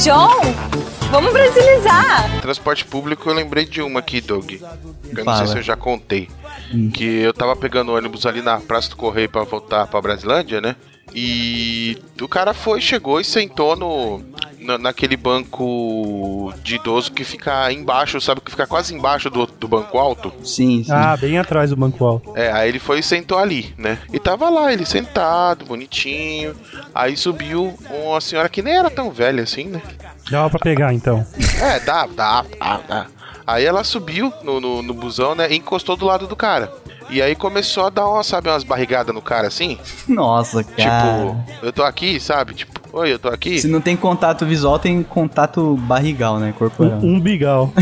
John, vamos brasilizar! Transporte público, eu lembrei de uma aqui, Doug. Eu não Fala. sei se eu já contei. Que eu tava pegando ônibus ali na Praça do Correio pra voltar pra Brasilândia, né? E o cara foi, chegou e sentou no, na- naquele banco de idoso que fica embaixo, sabe? Que fica quase embaixo do, do banco alto. Sim, sim. Ah, bem atrás do banco alto. É, aí ele foi e sentou ali, né? E tava lá, ele sentado, bonitinho. Aí subiu uma senhora que nem era tão velha assim, né? Dava pra pegar, então. <laughs> É, dá, dá, dá, dá. Aí ela subiu no, no, no busão, né? E encostou do lado do cara. E aí começou a dar, uma, sabe, umas barrigadas no cara assim. Nossa, cara. Tipo, eu tô aqui, sabe? Tipo, oi, eu tô aqui. Se não tem contato visual, tem contato barrigal, né? Corporal. Um, umbigal.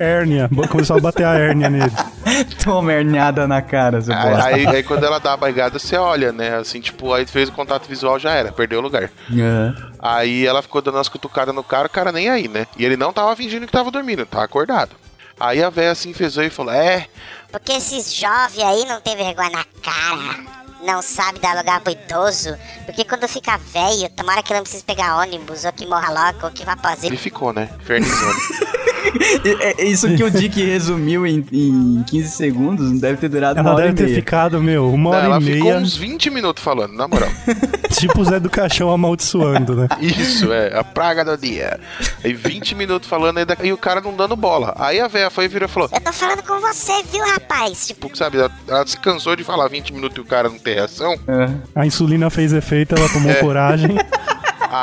hérnia. Começou a bater a hérnia nele. <laughs> Toma herniada na cara, seu Aí, aí, aí quando ela dá a barrigada, você olha, né? Assim, tipo, aí fez o contato visual, já era, perdeu o lugar. Aham. Aí ela ficou dando umas cutucadas no cara, o cara nem aí, né? E ele não tava fingindo que tava dormindo, tava acordado. Aí a véia assim fez e falou: É, Porque esses jovens aí não tem vergonha na cara. Não sabe dar lugar pro idoso. Porque quando fica velho, tomara que não precise pegar ônibus, ou que morra logo, ou que vá ele fazer. ficou, né? Infernizando. <laughs> <laughs> É- é Isso que o Dick <laughs> resumiu em, em 15 segundos não deve ter durado uma Ela hora deve e ter meia. ficado, meu, uma hora ela e ficou meia. uns 20 minutos falando, na moral. <laughs> Tipo o Zé do Caixão amaldiçoando, né? Isso, é, a praga do dia. Aí 20 minutos falando e o cara não dando bola. Aí a véia foi e virou e falou: Eu tô falando com você, viu, rapaz? Tipo, sabe, ela, ela se cansou de falar 20 minutos e o cara não ter reação. É. A insulina fez efeito, ela tomou É. coragem.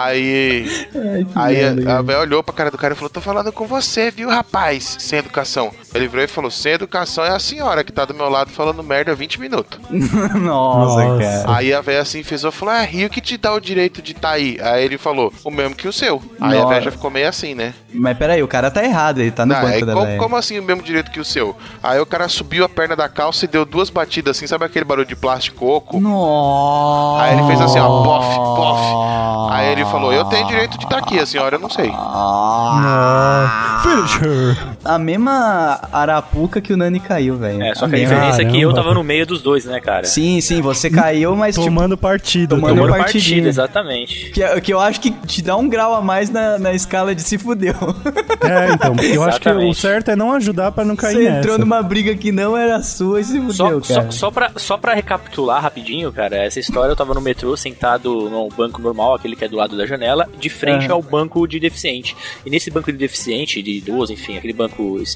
Aí. Ai, Aí a, a olhou pra cara do cara e falou: Tô falando com você, viu, rapaz? Sem educação. Ele virou e falou: Sem educação é a senhora que tá do meu lado falando merda há 20 minutos. <laughs> Nossa, Nossa. cara. Aí a véia assim fez e falou: Ah, e o que te dá o direito de tá aí? Aí ele falou: O mesmo que o seu. Aí a Nossa. véia já ficou meio assim, né? Mas peraí, o cara tá errado, ele tá no Não, banco aí da como, véia. como assim o mesmo direito que o seu? Aí o cara subiu a perna da calça e deu duas batidas assim, sabe aquele barulho de plástico oco? Nossa. Aí ele fez assim, ó, pof, pof. Aí ele falou, eu tenho direito de estar aqui, a senhora eu não sei. Ah, a mesma arapuca que o Nani caiu, velho. É, só que a diferença é que eu Caramba. tava no meio dos dois, né, cara? Sim, sim, você caiu, mas tipo, Tomando partido. tomando Tomando partida, exatamente. que, que eu acho que te dá um grau a mais na, na escala de se fudeu. <laughs> É, então. Eu acho que o certo é não ajudar pra não cair Você nessa. entrou numa briga que não era sua e se Só, fudeu, só, cara. só, pra, só pra recapitular rapidinho, cara, essa história eu tava no metrô sentado no banco normal, aquele que é do lado da janela, de frente Ah. ao banco de deficiente. E nesse banco de deficiente, de idoso, enfim, aquele banco es-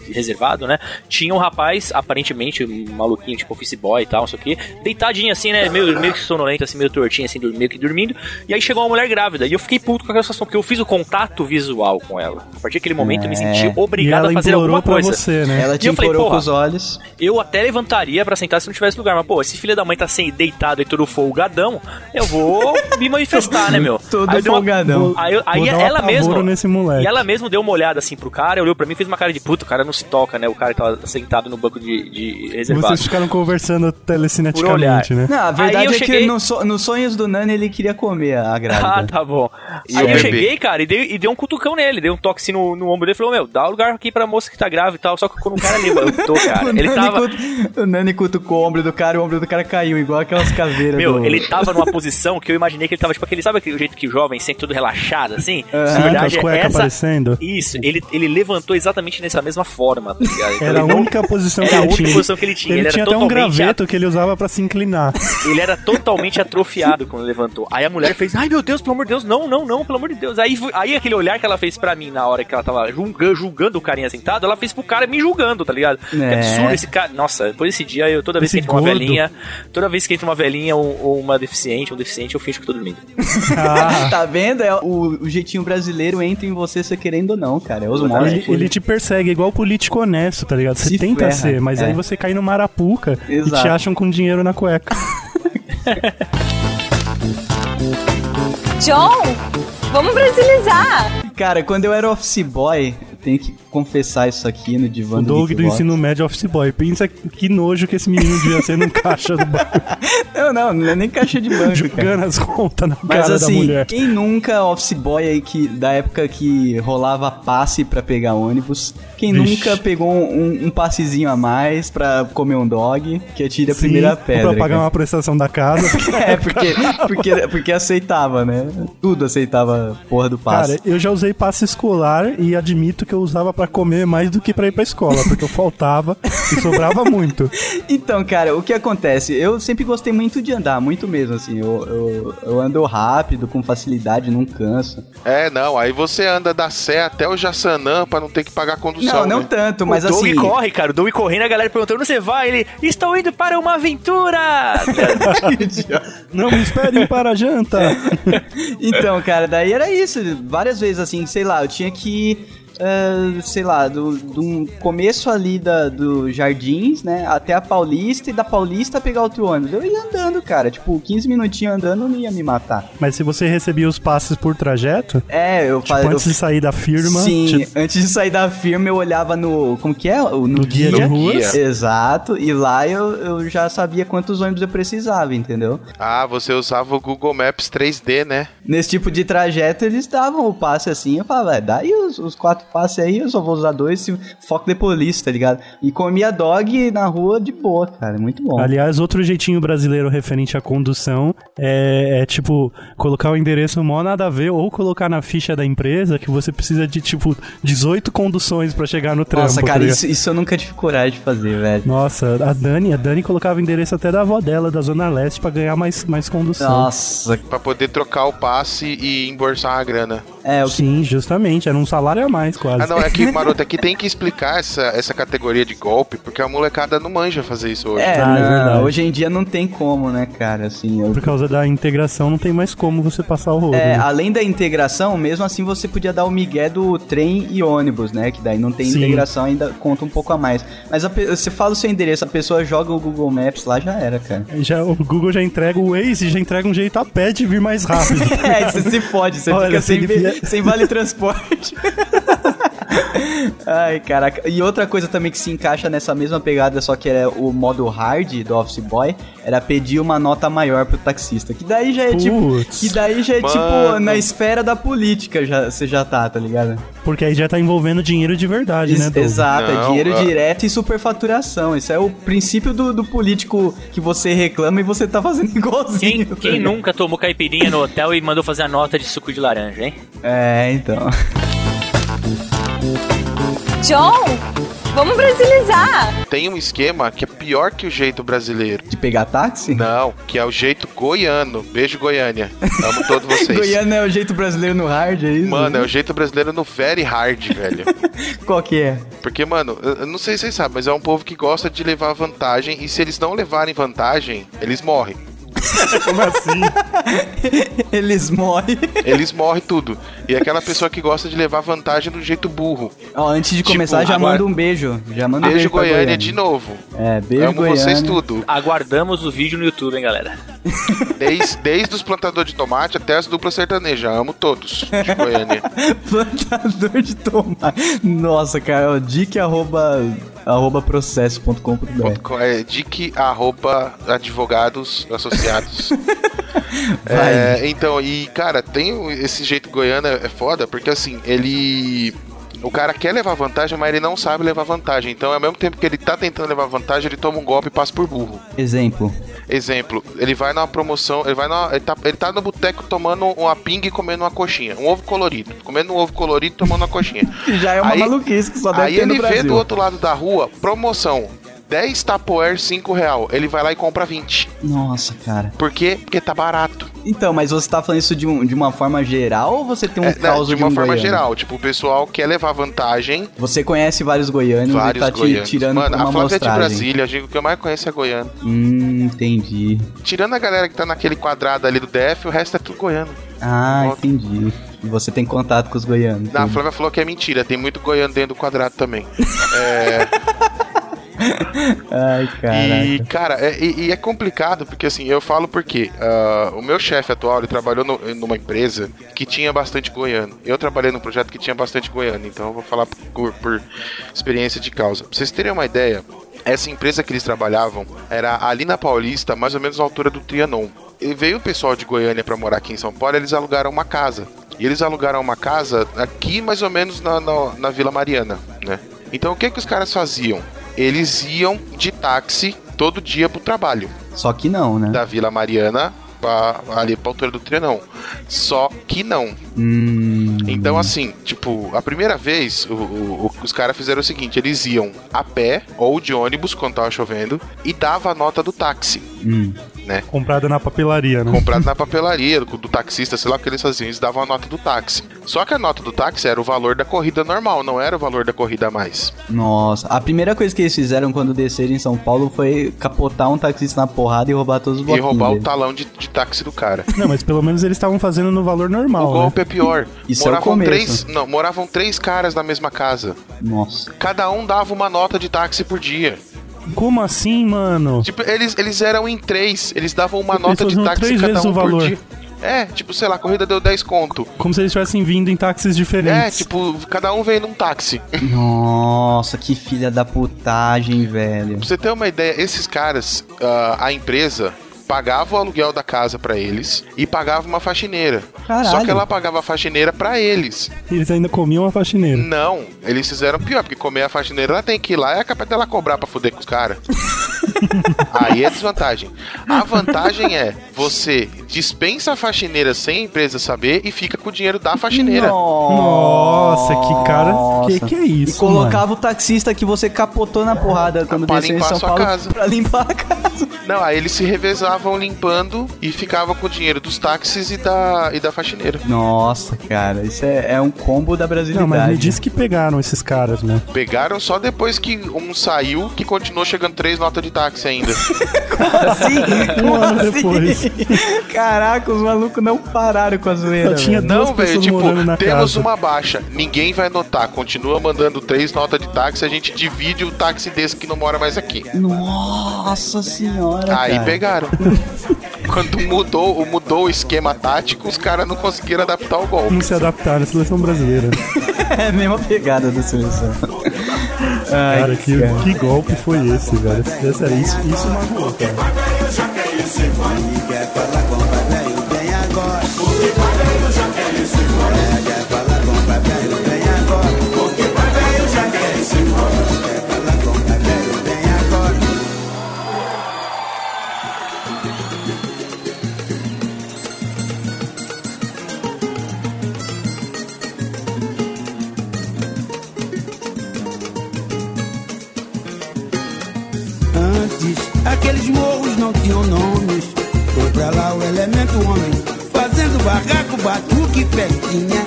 reservado, né? Tinha um rapaz, aparentemente um maluquinho, tipo office boy e tal, não sei o quê, deitadinho assim, né? Meio, meio que sonolento, assim, meio tortinho, assim, meio que dormindo. E aí chegou uma mulher grávida. E eu fiquei puto com aquela situação, porque eu fiz o contato visual com ela. A partir daquele momento eu me senti É. E obrigado ela a fazer alguma pra coisa. você, né? Ela E te eu falei, com os olhos. Eu até levantaria pra sentar se não tivesse lugar, mas pô, esse filho da mãe tá sem deitado e todo folgadão, eu vou me manifestar, né, meu? <laughs> Todo Aí dei uma- folgadão. Aí, eu- aí ela mesma. nesse moleque. E ela mesma deu uma olhada assim pro cara, olhou pra mim e fez uma cara de puta, o cara não se toca, né? O cara que tava sentado no banco de, de reservado. Vocês ficaram conversando Por telecineticamente, né? Não, a verdade é cheguei- que no so- nos sonhos do Nani ele queria comer a <laughs> grávida. Ah, tá bom. E aí eu bebê? cheguei, cara, e dei, e dei um cutucão nele, dei um toque assim no, no ombro dele e falou: Meu, dá lugar aqui pra moça que tá grávida e tal. Só que quando o cara levantou, <laughs> cara, O ele Nani tava. cutu- O Nani cutucou o ombro do cara e o ombro do cara caiu, igual aquelas caveiras Meu, do... ele tava numa posição que eu imaginei que ele tava, tipo, aquele, sabe aquele jeito que o jovem sente tudo relaxado, assim? Aham. Sim, com as cuecas aparecendo. Isso, ele, ele levantou exatamente nessa mesma forma, ligado? Então Era a ele não- única posição Era que a ele única tinha. posição que ele tinha. Ele, Ele era tinha até um graveto que ele usava pra se inclinar. <laughs> Ele era totalmente atrofiado quando levantou. Aí a mulher fez, ai meu Deus, pelo amor de Deus, não, não, não, pelo amor de Deus. Aí, foi- aí aquele olhar que ela fez pra mim na hora que ela tava julgando, julgando o carinha sentado, ela fez pro cara me julgando, tá ligado? Que É. absurdo esse cara. Nossa, depois desse dia, eu toda vez Esse que entra uma velhinha, toda vez que entra uma velhinha ou, ou uma deficiente, um deficiente, eu finjo que tô dormindo. Ah, <laughs> Tá vendo? É o, o jeitinho brasileiro entra em você, você querendo ou não, cara. É os ele, ele te persegue igual político honesto, tá ligado? Você Se tenta ferra, ser, mas é. aí você cai no marapuca e Exato. te acham com dinheiro na cueca. <laughs> John, vamos brasilizar. Cara, quando eu era office boy, tenho que confessar isso aqui no divã O do Doug do ensino médio office boy. Pensa que nojo que esse menino devia ser num caixa do banco, <laughs> Não, não, não é nem caixa de banco, cara. jogando as contas na Mas cara da assim, mulher. quem nunca office boy aí que da época que rolava passe pra pegar ônibus, quem Vixe. nunca pegou um, um passezinho a mais pra comer um dog, que atira a Sim, primeira pedra. Pra pagar cara. uma prestação da casa. <laughs> É, porque, porque, porque aceitava, né? Tudo aceitava porra do passe. Cara, eu já usei passe escolar e admito que eu usava pra comer mais do que pra ir pra escola, porque eu faltava e sobrava muito. <laughs> Então, cara, o que acontece? Eu sempre gostei muito de andar, muito mesmo, assim. Eu, eu, eu ando rápido, com facilidade, não canso. É, não, aí você anda da Sé até o Jaçanã pra não ter que pagar condução. Não, não né? tanto, mas o Doug assim. corre, cara. O Doug correndo, a galera perguntando, onde você vai? Ele, estou indo para uma aventura! <laughs> Não me esperem para a janta. <laughs> então, cara, daí era isso. Várias vezes, assim, sei lá, eu tinha que. Ah, sei lá, do, do começo ali da, do Jardins, né, até a Paulista e da Paulista pegar outro ônibus. Eu ia andando, cara, tipo, 15 minutinhos andando não ia me matar. Mas se você recebia os passes por trajeto, É, eu tipo, falei. antes de sair da firma, Sim, te- antes de sair da firma eu olhava no. Como que é? No, No guia de ruas. Exato, e lá eu, eu já sabia quantos ônibus eu precisava, entendeu? Ah, você usava o Google Maps 3D, né? Nesse tipo de trajeto eles davam o passe assim, eu falava, é, dá aí os, os quatro passes aí, eu só vou usar dois, se foco de polícia, tá ligado? E comia dog na rua de boa, cara, muito bom. Aliás, outro jeitinho brasileiro referente à condução é, é, tipo colocar o endereço mó nada a ver ou colocar na ficha da empresa que você precisa de tipo 18 conduções pra chegar no trampo. Nossa, tá cara, ligado? isso, isso eu nunca tive coragem de fazer, velho. Nossa, a Dani, a Dani colocava o endereço até da avó dela, da Zona Leste, pra ganhar mais, mais condução. Nossa, Pra poder trocar o passe e embolsar a grana. é, o que Sim, justamente, era um salário a mais quase. Ah, não, é que, <laughs> Maroto, aqui tem que explicar essa, essa categoria de golpe, porque a molecada não manja fazer isso hoje. É, Ah, é não, verdade. hoje em dia não tem como, né, cara, assim, eu... Por causa da integração, não tem mais como você passar o rodo. É, né? além da integração, mesmo assim você podia dar o migué do trem e ônibus, né? Que daí não tem Sim. integração, ainda conta um pouco a mais. Mas a você fala o seu endereço, a pessoa joga o Google Maps lá, já era, cara. Já, o Google já entrega o Waze, já entrega um jeito a pé de vir mais rápido. <laughs> É, você se fode, você Olha, fica sem, vier- sem vale transporte. <laughs> Ai, caraca. E outra coisa também que se encaixa nessa mesma pegada, só que é o modo hard do Office Boy, era pedir uma nota maior pro taxista. Que daí já é tipo. Putz. Que daí já é Mano. tipo na esfera da política, já, você já tá, tá ligado? Porque aí já tá envolvendo dinheiro de verdade, Ex- né, Doug? Exato, é Não, dinheiro ah. direto e superfaturação. Isso é o princípio do, do político que você reclama e você tá fazendo <laughs> igualzinho. Quem, tá quem nunca tomou caipirinha no hotel e mandou fazer a nota de suco de laranja, hein? É, então. <laughs> John, vamos brasilizar. Tem um esquema que é pior que o jeito brasileiro. De pegar táxi? Não, que é o jeito goiano. Beijo, Goiânia. Amo todos <laughs> vocês. Goiânia é o jeito brasileiro no hard, é isso? Mano, é o jeito brasileiro no very hard, velho. <laughs> Qual que é? Porque, mano, eu eu não sei se vocês sabem, mas é um povo que gosta de levar vantagem e se eles não levarem vantagem, eles morrem. <laughs> Como assim? Eles morrem. Eles morrem tudo. E é aquela pessoa que gosta de levar vantagem do jeito burro. Ó, antes de Tipo, começar, já agora- manda um beijo. Já manda um Beijo, beijo pra Goiânia, de novo. É, beijo Amo Goiânia. vocês tudo. Aguardamos o vídeo no YouTube, hein, galera? <laughs> Desde, desde os plantadores de tomate até as duplas sertanejas. Amo todos de Goiânia. <laughs> Plantador de tomate. Nossa, cara, ó, dick arroba, arroba processo.com.br. Co- É, dic, arroba, advogados associados. <laughs> É, então, e cara, tem esse jeito goiano é é foda, porque assim, ele. O cara quer levar vantagem, mas ele não sabe levar vantagem. Então, ao mesmo tempo que ele tá tentando levar vantagem, ele toma um golpe e passa por burro. Exemplo. Exemplo, ele vai numa promoção, ele vai numa, ele, tá, ele tá no boteco tomando uma pinga e comendo uma coxinha. Um ovo colorido. Comendo um ovo colorido e tomando uma coxinha. <laughs> Já é uma Aí- maluquice que só deve Aí ele vê do outro lado da rua, promoção. 10 Tupperware, 5 real. Ele vai lá e compra 20. Nossa, cara. Por quê? Porque tá barato. Então, mas você tá falando isso de, um- de uma forma geral ou você tem um É, caos de uma um forma goiano? geral. Tipo, o pessoal quer levar vantagem. Você conhece vários goianos Vários e tá te goianos. tirando Mano, uma a Flávia é de. Brasília. Eu digo que o que eu mais conheço é goiano. Hum, entendi. Tirando a galera que tá naquele quadrado ali do DF, o resto é tudo goiano. Ah, Volta. entendi. E você tem contato com os goianos. Na entendi. Flávia falou que é mentira. Tem muito goiano dentro do quadrado também. <laughs> é... Ai, caraca. E, cara, é, e, e é complicado, porque assim, eu falo porque ah, o meu chefe atual, ele trabalhou no- numa empresa que tinha bastante goiano. Eu trabalhei num projeto que tinha bastante goiano, então eu vou falar por, por experiência de causa. Pra vocês terem uma ideia, essa empresa que eles trabalhavam era ali na Paulista, mais ou menos na altura do Trianon. E veio o pessoal de Goiânia pra morar aqui em São Paulo, eles alugaram uma casa. E eles alugaram uma casa aqui, mais ou menos na, na, na Vila Mariana, né? Então o que que os caras faziam? Eles iam de táxi todo dia pro trabalho. Só que não, né? Da Vila Mariana pra, ali pra altura do Trianon. Só que não. Hum. Então, assim, tipo, a primeira vez, o- o- o- os caras fizeram o seguinte: eles iam a pé ou de ônibus quando tava chovendo e dava a nota do táxi, Hum. né? Comprada na papelaria, né? Comprado na papelaria, do, do taxista, sei lá o que eles faziam, eles davam a nota do táxi. Só que a nota do táxi era o valor da corrida normal, não era o valor da corrida a mais. Nossa, a primeira coisa que eles fizeram quando desceram em São Paulo foi capotar um taxista na porrada e roubar todos os E bloquinhos roubar o dele. talão de, de táxi do cara. Não, mas pelo menos eles estavam fazendo no valor O normal, né? golpe é pior. Isso é o moravam começo. três, não, moravam três caras na mesma casa. Nossa. Cada um dava uma nota de táxi por dia. Como assim, mano? Tipo, eles, eles eram em três, eles davam uma Eles nota de táxi três cada vezes um o por dia. É, tipo, sei lá, a corrida deu 10 conto. Como se eles estivessem vindo em táxis É, diferentes. tipo, cada um veio num táxi. Pra Nossa, que filha da putagem, velho. você ter uma ideia, esses caras, ah, a empresa pagava o aluguel da casa pra eles e pagava uma faxineira. Caralho. Só que ela pagava a faxineira pra eles. Eles ainda comiam a faxineira. Não, eles fizeram pior, porque comer a faxineira ela tem que ir lá e é capaz dela cobrar pra fuder com os caras. <laughs> Aí é desvantagem. A vantagem é você dispensa a faxineira sem a empresa saber e fica com o dinheiro da faxineira. Nossa, que cara. Que que é E isso? colocava o taxista que você capotou na porrada quando Pra desceu em limpar São a sua Paulo casa. pra limpar a casa. Não, aí eles se revezavam limpando e ficavam com o dinheiro dos táxis e da, e da faxineira. Nossa, cara, isso é, é um combo da brasilidade. Não, mas me disse que pegaram esses caras, né? Pegaram só depois que um saiu, que continuou chegando três notas de táxi ainda. <laughs> assim? Um Como ano assim? depois. <laughs> Caraca, os malucos não pararam com a zoeira. Só tinha velho. Não, velho, tipo, temos casa. uma baixa, ninguém vai notar, continua mandando três notas de táxi, a gente divide o táxi desse que não mora mais aqui. Nossa senhora. Aí cara. pegaram. Quando mudou, mudou o esquema tático, os caras não conseguiram adaptar o golpe. Não se adaptaram à seleção brasileira. É a mesma pegada da seleção. Ai, Cara, que, que golpe foi esse, velho? É isso, isso magoou, cara. Quer falar com o velho, não tinham nomes. Foi pra lá o elemento homem, fazendo barraco, batuque e festinha.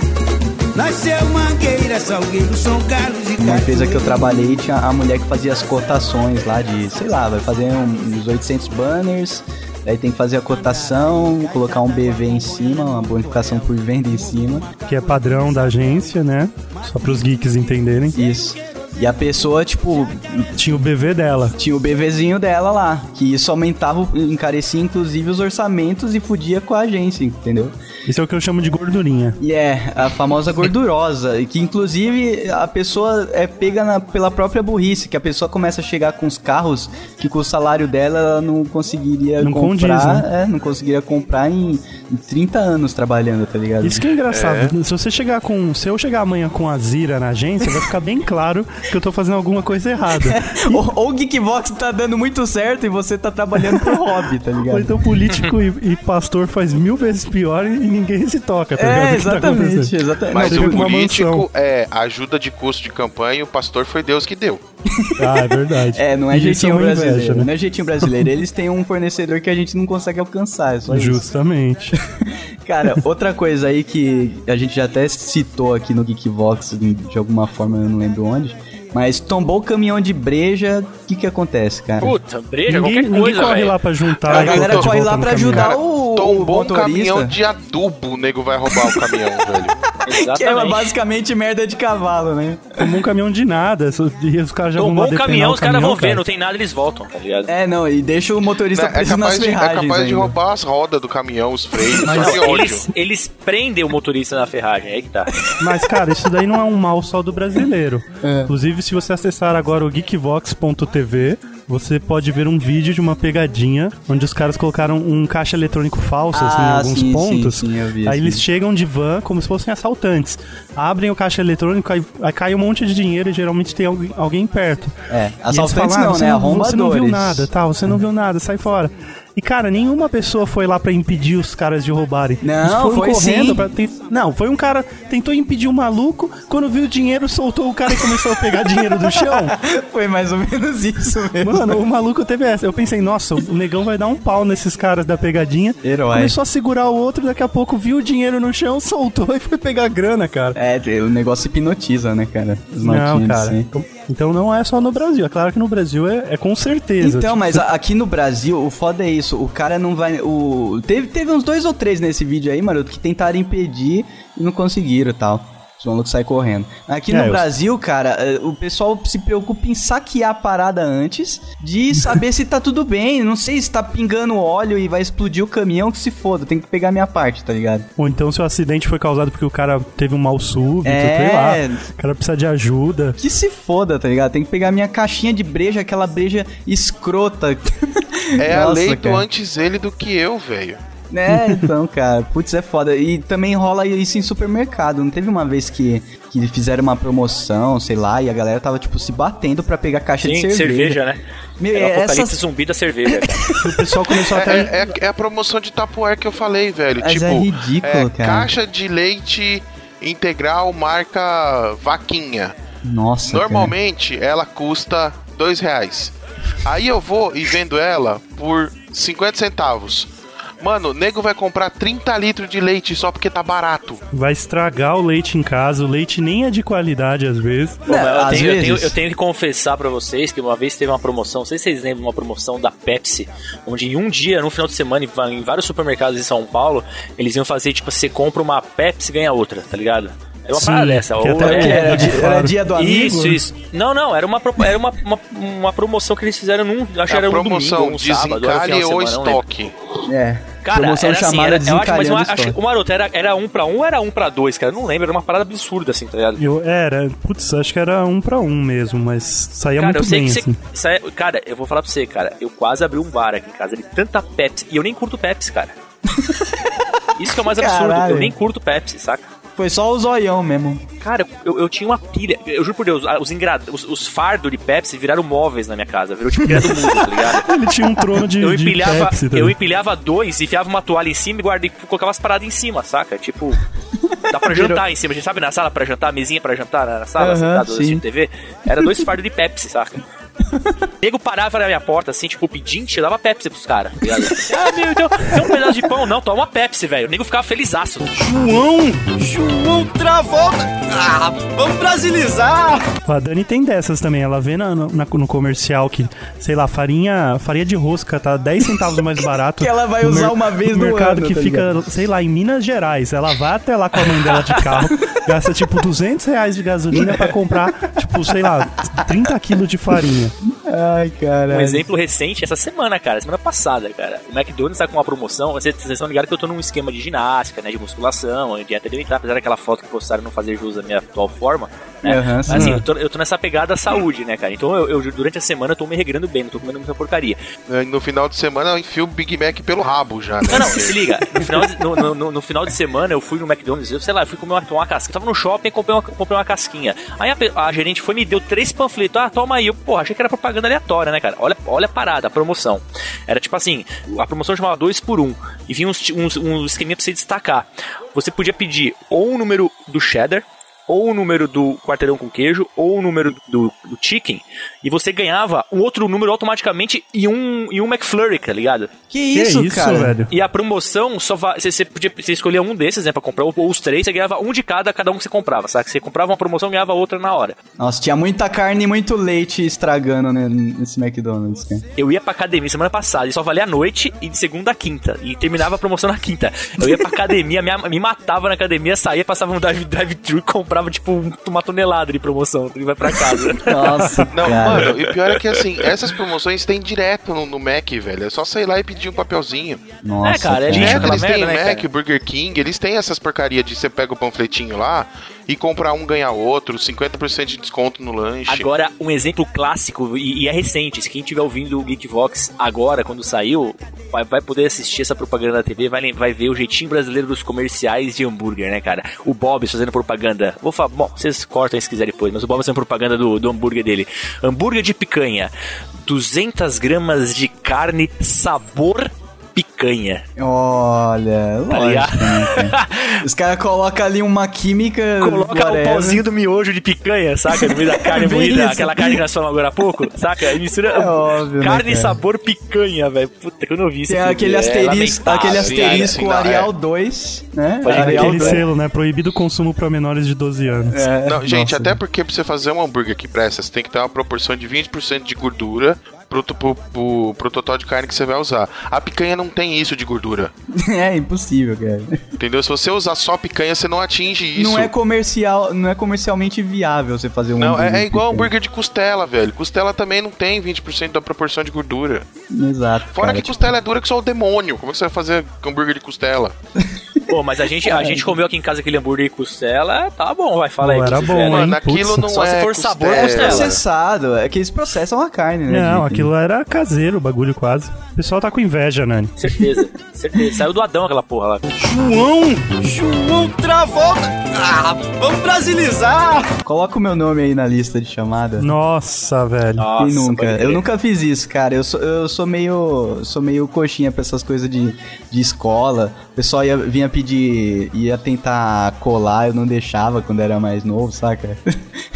Nasceu Mangueira, Salgueiro, São Carlos e Uma empresa que eu trabalhei tinha a mulher que fazia as cotações lá de, sei lá, vai fazer uns 800 banners, daí tem que fazer a cotação, colocar um BV em cima, uma bonificação por venda em cima. Que é padrão da agência, né? Só pros geeks entenderem. Isso. E a pessoa, tipo, Tinha o BV dela. tinha o BVzinho dela lá, que isso aumentava, encarecia inclusive os orçamentos e fudia com a agência, entendeu? Isso é o que eu chamo de gordurinha. E é, a famosa gordurosa, e que inclusive a pessoa é pega na- pela própria burrice, que a pessoa começa a chegar com os carros que com o salário dela ela não conseguiria Não comprar, condiz, né? é, não conseguiria comprar em, em 30 anos trabalhando, tá ligado? Isso que é engraçado. Se você chegar com. Se eu chegar amanhã com a Zira na agência, vai ficar bem claro que eu tô fazendo alguma coisa errada. <laughs> ou, ou o Geekbox tá dando muito certo e você tá trabalhando pro hobby, tá ligado? Ou então político e, e pastor faz mil vezes pior e ninguém se toca, tá ligado? é, que tá exatamente, exatamente. Mas Não, o político é ajuda de custo de campanha e o pastor foi Deus que deu. Ah, é verdade. É, não é E isso jeitinho uma inveja, brasileiro. né? Não é jeitinho brasileiro. Eles têm um fornecedor que a gente não consegue alcançar. É isso. Justamente. <laughs> Cara, outra coisa aí que a gente já até citou aqui no Geekvox, de alguma forma, eu não lembro onde. Mas tombou o caminhão de breja, o que que acontece, cara? Puta, breja, ninguém qualquer ninguém coisa, corre velho. lá pra juntar. a galera corre lá pra ajudar Cara, o, o Tombou um caminhão de adubo, o nego vai roubar o caminhão, velho. Que é Exatamente. basicamente merda de cavalo, né? Tomou um caminhão de nada. E os caras já vão Tombou lá um caminhão, o os caras vão ver, cara. não tem nada, eles voltam, tá ligado? É, não, e deixa o motorista É preso nas capaz, de, é ferragens capaz de ainda. roubar as rodas do caminhão, os freios. Não, Mas que ódio. eles, eles prendem o motorista na ferragem, aí que tá. Mas, cara, isso daí não é um mal só do brasileiro. É. Inclusive, se você acessar agora o geekvox.tv, você pode ver um vídeo de uma pegadinha onde os caras colocaram um caixa eletrônico falso, assim, em Ah, alguns sim, pontos. sim, sim, vi aí eles chegam de van como se fossem assaltantes. Abrem o caixa eletrônico, aí, aí cai um monte de dinheiro e geralmente tem alguém, alguém perto. É, assaltantes falam, ah, não, né? Você não viu Arrombadores. nada, tá? Você não viu nada, sai fora. E, cara, nenhuma pessoa foi lá pra impedir os caras de roubarem. Não, Eles foi correndo pra Não, foi um cara tentou impedir o maluco, quando viu o dinheiro, soltou o cara e começou a pegar dinheiro do chão. <laughs> Foi mais ou menos isso mesmo. Mano, o maluco teve essa. Eu pensei, nossa, o negão vai dar um pau nesses caras da pegadinha. Herói. Começou a segurar o outro, daqui a pouco viu o dinheiro no chão, soltou <laughs> e foi pegar grana, cara. É, o negócio hipnotiza, né, cara? Os Não, cara. assim. Então, não é só no Brasil. É claro que no Brasil é, é com certeza. Então, Tipo, mas a- aqui no Brasil, o foda é isso. O cara não vai. O... Teve, teve uns dois ou três nesse vídeo aí, maroto, que tentaram impedir e não conseguiram e tal. Os malucos saem correndo. Aqui É, no eu- Brasil, cara, eh, o pessoal se preocupa em saquear a parada antes de saber se tá tudo bem. Não sei se tá pingando óleo e vai explodir o caminhão, que se foda. Tem que pegar minha parte, tá ligado? Ou então se o acidente foi causado porque o cara teve um mal súbito, É. sei lá. O cara precisa de ajuda. Que se foda, tá ligado? Tem que pegar minha caixinha de breja, aquela breja escrota. É <laughs> Nossa, eleito cara. antes ele do que eu, velho. É, <laughs> então, cara, putz, é foda. E também rola isso em supermercado. Não teve uma vez que, que fizeram uma promoção, sei lá, e a galera tava, tipo, se batendo pra pegar caixa Sim, de cerveja. cerveja, né? Meu, é o apocalipse essas... zumbi da cerveja, cara. <laughs> O pessoal começou É, até. é- é a promoção de Tupperware que eu falei, velho. Mas tipo, é ridículo, é, cara. Caixa de leite integral marca Vaquinha. Nossa, Normalmente ela custa dois reais. Aí eu vou e vendo ela por 50 centavos. Mano, o nego vai comprar 30 litros de leite só porque tá barato. Vai estragar o leite em casa. O leite nem é de qualidade às vezes. Pô, eu, às tenho, eu, tenho, vezes. eu tenho que confessar pra vocês que uma vez teve uma promoção, não sei se vocês lembram, uma promoção da Pepsi, onde em um dia, no final de semana, em vários supermercados em São Paulo, eles iam fazer, tipo, você compra uma Pepsi e ganha outra, tá ligado? Era uma Sim, parada dessa. que até é- Era, dia, era Claro. dia do amigo? Isso, isso. Não, não, era uma, era uma, uma, uma promoção que eles fizeram num. Acho que era um promoção domingo, um sábado, era desencalhe ou estoque. É. Cara, Promoção era assim, chamada era, eu acho, mas eu Desencalhando acho que Maroto era, era um pra um ou era um pra dois, cara? Eu não lembro, era uma parada absurda, assim, tá ligado? Eu, era, putz, acho que era um pra um mesmo, mas saía Cara, eu muito sei bem, que você. assim. isso é- cara, eu vou falar pra você, cara. Eu quase abri um bar aqui em casa de tanta Pepsi. E eu nem curto Pepsi, cara. <laughs> Isso que é o mais absurdo. Caralho. Eu nem curto Pepsi, saca? Foi só o zoião mesmo. Cara, eu, eu tinha uma pilha. Eu juro por Deus, os, engra... os, os fardos de Pepsi viraram móveis na minha casa. Virou tipo pilha do mundo, tá ligado? Ele tinha um trono de, Eu de empilhava, Pepsi também. eu empilhava dois, enfiava uma toalha em cima e guardei, colocava as paradas em cima, saca? Tipo, dá pra <laughs> jantar em cima. A gente sabe na sala pra jantar, mesinha pra jantar na sala, Aham, sentado sim. assistindo TV. Era dois fardos de Pepsi, saca? O <laughs> nego parava na minha porta, assim, tipo, pedinte, eu dava Pepsi pros caras. tá ligado? ah, meu, então, tem um pedaço de pão, não, toma Pepsi, velho. O nego ficava felizaço. João! João Travolta! Ah, vamos brasilizar! A Dani tem dessas também. Ela vê na- na- no comercial que, sei lá, farinha, farinha de rosca tá 10 centavos mais barato. <laughs> Que ela vai no usar uma vez no mercado ano, que tá fica, ligado? sei lá, em Minas Gerais. Ela vai até lá com a mãe dela de carro, gasta tipo 200 reais de gasolina pra comprar, tipo, sei lá, 30 quilos de farinha. Ai, cara. Um exemplo recente, essa semana, cara, semana passada, cara. O McDonald's tá com uma promoção. Vocês, vocês estão ligados que eu tô num esquema de ginástica, né? De musculação, de dieta alimentar, apesar daquela foto que postaram não fazer jus à minha atual forma. Né? Aham, Mas sim. assim, eu tô, eu tô nessa pegada saúde, né, cara? Então eu, eu, durante a semana eu tô me regrando bem, não tô comendo muita porcaria. É, No final de semana eu enfio o Big Mac pelo rabo já, né? Não, não, se liga. <laughs> No final, de, no, no- no- no final de semana eu fui no McDonald's, eu sei lá, eu fui comer uma, uma casquinha. Eu tava no shopping e comprei uma, comprei uma casquinha. Aí a, a gerente foi e me deu três panfletos. Ah, toma aí. Eu, porra, achei que era propaganda aleatória, né, cara? Olha, olha a parada, a promoção. Era tipo assim, a promoção chamava dois por um. E vinha um esqueminha pra você destacar. Você podia pedir ou o número do cheddar, ou o número do quarteirão com queijo, ou o número do, do chicken, e você ganhava um outro número automaticamente e um, e um McFlurry, tá ligado? Que isso, cara? velho? E a promoção só vai. Você, você podia você escolher um desses, né, pra comprar, ou, ou os três, você ganhava um de cada, cada um que você comprava, sabe? Você comprava uma promoção e ganhava outra na hora. Nossa, tinha muita carne e muito leite estragando né, nesse McDonald's, cara. Eu ia pra academia semana passada e só valia à noite e de segunda a quinta. E terminava a promoção na quinta. Eu ia pra academia, me, me matava na academia, saía, passava no drive- drive-thru e comprava, tipo, um- uma tonelada de promoção e vai pra casa. <laughs> Nossa, Não, cara. mano, e pior é que assim, essas promoções tem direto no, no Mac, velho. É só sair lá e pedir um papelzinho. Nossa, É, cara, é Direto eles têm merda, né, Mac, cara? Burger King, eles têm essas porcaria de você pega o panfletinho lá e comprar um ganhar outro, 50% de desconto no lanche. Agora, um exemplo clássico, e, e é recente, se quem estiver ouvindo o Geekvox agora, quando saiu, vai, vai poder assistir essa propaganda na TV, vai, vai ver o jeitinho brasileiro dos comerciais de hambúrguer, né, cara? O Bob fazendo propaganda. Vou falar, bom, vocês cortam se quiser depois, mas o Bob fazendo propaganda do, do hambúrguer dele. Hambúrguer de picanha, 200 gramas de carne, sabor picanha. Olha, lógico, ligado? né, cara? Os caras colocam ali uma química. Coloca o whatever. pauzinho do miojo de picanha, saca? No meio da <laughs> carne moída, isso. aquela carne que nós falamos agora há pouco, saca? E mistura É óbvio, né, carne e cara? sabor picanha, velho. Puta, quando eu vi isso. Tem aquele é asterisco, aquele asterisco sim, não, Arial é. 2, né? Pode Arial Aquele 2. selo, né? Proibido consumo pra menores de 12 anos. É, Não, gente, nossa. até porque pra você fazer um hambúrguer que presta, você tem que ter uma proporção de 20% de gordura pro, pro, pro, pro total de carne que você vai usar. A picanha não tem isso de gordura. <laughs> É impossível, cara. Entendeu? Se você usar só picanha, você não atinge isso. Não é comercial, não é comercialmente viável você fazer um Não, hambúrguer é, é igual hambúrguer de costela, velho. Costela também não tem 20% da proporção de gordura. Exato. Fora cara, que costela é dura que só o demônio. Como é que você vai fazer hambúrguer de costela? <laughs> Pô, mas a gente, a gente comeu aqui em casa aquele hambúrguer de costela, tá bom, vai, fala aí. Pô, o que era bom? Mano, aquilo não Só se é for sabor costela. costela. processado, é que eles processam a carne, né? Não, gente? aquilo era caseiro, o bagulho quase. O pessoal tá com inveja, Nani. Certeza, certeza. Saiu do Adão aquela porra lá. João! João Travolta! Ah, vamos brasilizar! Coloca o meu nome aí na lista de chamada. Nossa, velho. Nossa, Quem nunca? Eu nunca fiz isso, cara. Eu sou, eu sou meio. sou meio coxinha pra essas coisas de, de escola. O pessoal ia, vinha pedir. Ia tentar colar, eu não deixava quando era mais novo, saca?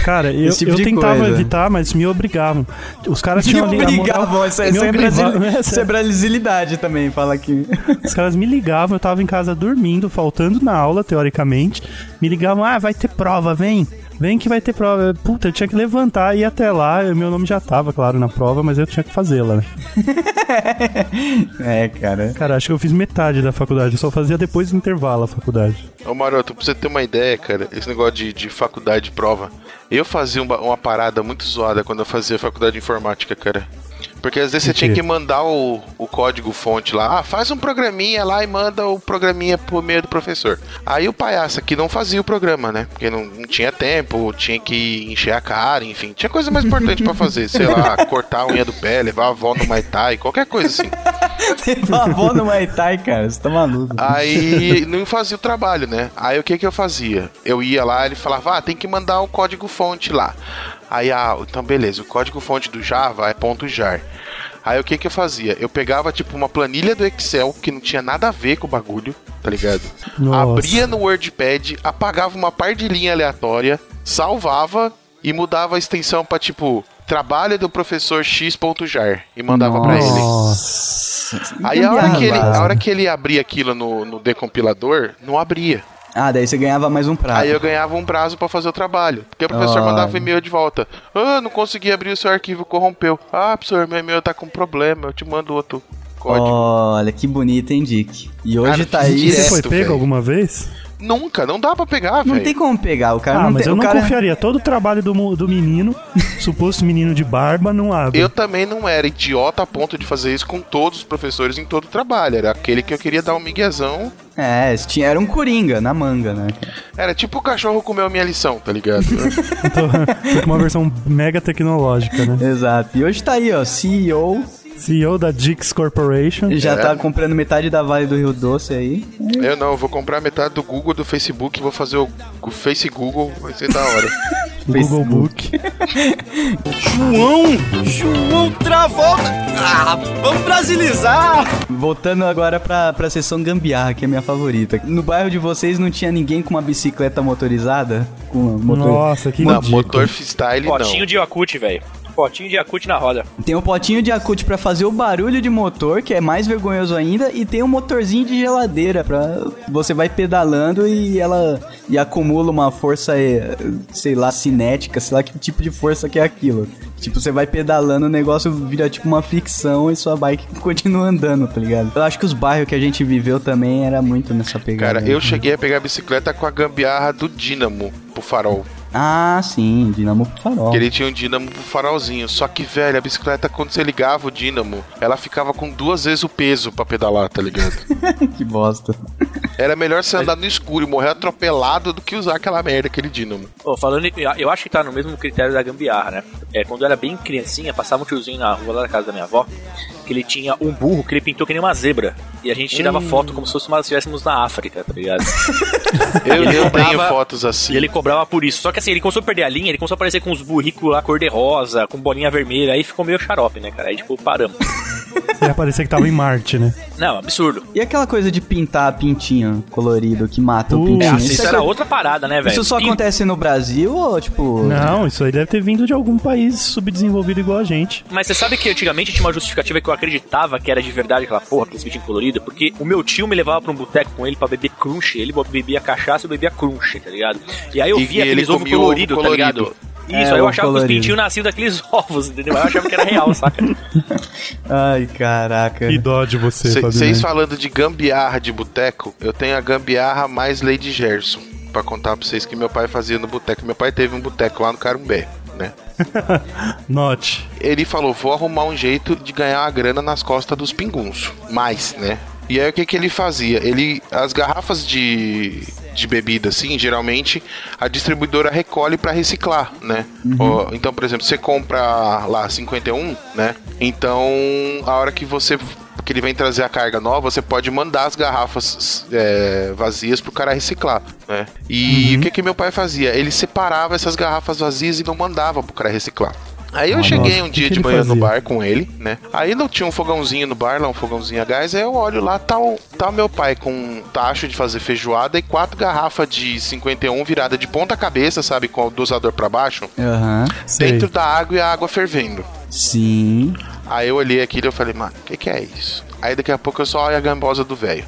Cara, eu, tipo eu de tentava coisa. evitar, mas me obrigavam. Os caras <laughs> Me tinham ali. moral- obrigavam, isso, é- me obrigavam- essa- isso é brasilidade também, fala aqui. Os caras me ligavam, eu tava em casa dormindo, faltando na aula, teoricamente. Me ligavam, ah, vai ter prova, vem. Vem que vai ter prova. Puta, eu tinha que levantar e ir até lá. Meu nome já tava, claro, na prova, mas eu tinha que fazê-la, né? <laughs> É, cara. Cara, acho que eu fiz metade da faculdade. Eu só fazia depois do intervalo a faculdade. Ô Maroto, pra você ter uma ideia, cara, esse negócio de, de faculdade de prova, eu fazia uma, uma parada muito zoada quando eu fazia faculdade de informática, cara. Porque às vezes você tinha que mandar o, o código fonte lá. Ah, faz um programinha lá e manda o programinha por meio do professor. Aí o palhaço aqui não fazia o programa, né? Porque não, não tinha tempo, tinha que encher a cara, enfim. Tinha coisa mais importante pra fazer. Sei lá, <laughs> cortar a unha do pé, levar a avó no Maitai, qualquer coisa assim. Tua avó no Muay Thai, cara, você tá maluco. Aí não fazia o trabalho, né? Aí o que que eu fazia? Eu ia lá, ele falava, ah, tem que mandar o código fonte lá. Aí, ah, então beleza, o código fonte do Java é ponto .jar. Aí o que que eu fazia? Eu pegava, tipo, uma planilha do Excel que não tinha nada a ver com o bagulho, tá ligado? Nossa. Abria no WordPad, apagava uma par de linha aleatória, salvava e mudava a extensão pra, tipo, trabalho do professor x.jar e mandava pra ele. Nossa. Aí a hora, que ele, a hora que ele abria aquilo no, no decompilador, não abria. Ah, daí você ganhava mais um prato. Aí eu ganhava um prazo pra fazer o trabalho. Porque o professor Olha. mandava e-mail de volta. Ah, não consegui abrir o seu arquivo, corrompeu. Ah, professor, meu e-mail tá com problema, eu te mando outro código. Olha, que bonito, hein, Dick? E hoje Cara, tá aí. direto. Você foi pego velho. alguma vez? Nunca, não dá pra pegar, Não velho. tem como pegar, o cara ah, não mas tem. eu o não cara... confiaria. Todo o trabalho do, do menino, <laughs> suposto menino de barba, não abre. Eu também não era idiota a ponto de fazer isso com todos os professores em todo o trabalho. Era aquele que eu queria dar um miguezão. É, tinha, era um coringa na manga, né? Era tipo o cachorro comeu minha lição, tá ligado? <laughs> Tô, tô com uma versão mega tecnológica, né? Exato. E hoje tá aí, ó, CEO, CEO da Dix Corporation. já É. tá comprando metade da Vale do Rio Doce aí. eu não, eu vou comprar metade do Google, do Facebook, vou fazer o, o Face Google, vai ser da hora. <laughs> Google Book. <laughs> João! João Travolta! Ah, vamos brasilizar! Voltando agora pra, pra sessão gambiarra, que é a minha favorita. No bairro de vocês não tinha ninguém com uma bicicleta motorizada? Com motor... Nossa, que Não, motor freestyle Potinho não. de Yakut, velho. Potinho de Yakut na roda. Tem um potinho de Yakut pra fazer o barulho de motor, que é mais vergonhoso ainda, e tem um motorzinho de geladeira pra você vai pedalando e ela e acumula uma força, eh, sei lá, cinética, sei lá que tipo de força que é aquilo. Tipo, você vai pedalando, o negócio vira tipo uma ficção e sua bike <laughs> continua andando, tá ligado? Eu acho que os bairros que a gente viveu também era muito nessa pegada. Cara, eu cheguei a pegar a bicicleta com a gambiarra do Dínamo pro farol. Ah, sim, Dinamo Farol. Que ele tinha um dínamo pro farolzinho. Só que, velho, a bicicleta, quando você ligava o dínamo, ela ficava com duas vezes o peso pra pedalar, tá ligado? <laughs> que bosta. Era melhor você andar no escuro e morrer atropelado do que usar aquela merda, aquele dínamo. Ô, falando, em- eu acho que tá no mesmo critério da gambiarra, né? É, quando eu era bem criancinha, passava um tiozinho na rua lá da casa da minha avó, que ele tinha um burro que ele pintou que nem uma zebra. E a gente tirava foto como se fosse uma, estivéssemos na África, tá ligado? <laughs> Eu, eu tenho cobrava- fotos assim. E ele cobrava por isso. Só que assim, ele começou a perder a linha, ele começou a aparecer com uns burricos lá cor de rosa, com bolinha vermelha, aí ficou meio xarope, né, cara? Aí tipo, paramos. Ia parecer que tava em Marte, né? Não, absurdo. E aquela coisa de pintar pintinho colorido que mata o Uh, pintinho? É, isso, é era coisa- outra parada, né, velho? Isso só Pin- acontece no Brasil ou, tipo... Não, isso aí deve ter vindo de algum país subdesenvolvido igual a gente. Mas você sabe que antigamente tinha uma justificativa que eu acreditava que era de verdade aquela porra, aquele pintinho colorido, porque o meu tio me levava pra um boteco com ele pra beber crunch, ele bebia cachaça e eu bebia crunch, tá ligado? E aí eu E- via ele aqueles ovos comia o ovo coloridos, tá colorido. ligado? Isso, É, aí eu achava que os colorido. pintinhos nasciam daqueles <laughs> ovos, entendeu? Eu achava que era real, saca? <laughs> Ai, caraca. Que dó de você, Vocês Fabiano. falando de gambiarra de boteco, eu tenho a gambiarra mais Lady Gerson. Pra contar pra vocês que meu pai fazia no boteco. Meu pai teve um boteco lá no Carumbé, né? <laughs> Note. Ele falou: vou arrumar um jeito de ganhar uma grana nas costas dos pinguns. Mais, né? E aí o que, que ele fazia? Ele. As garrafas de. De bebida, assim, geralmente a distribuidora recolhe pra reciclar, né? Ó, então, por exemplo, você compra lá 51, né? Então, a hora que você que ele vem trazer a carga nova, você pode mandar as garrafas é, vazias pro cara reciclar, né? E o que que meu pai fazia? Ele separava essas garrafas vazias e não mandava pro cara reciclar. Aí eu Ah, cheguei nossa, um dia de manhã no fazia? bar com ele, né? Aí não tinha um fogãozinho no bar, lá um fogãozinho a gás, aí eu olho lá, tá o, tá meu pai com um tacho de fazer feijoada e quatro garrafas de 51 virada de ponta cabeça, sabe, com o dosador pra baixo, Aham. Sei. dentro da água e a água fervendo. Sim. Aí eu olhei aquilo e eu falei, mano, o que, que é isso? Aí daqui a pouco eu só olho a gambosa do velho.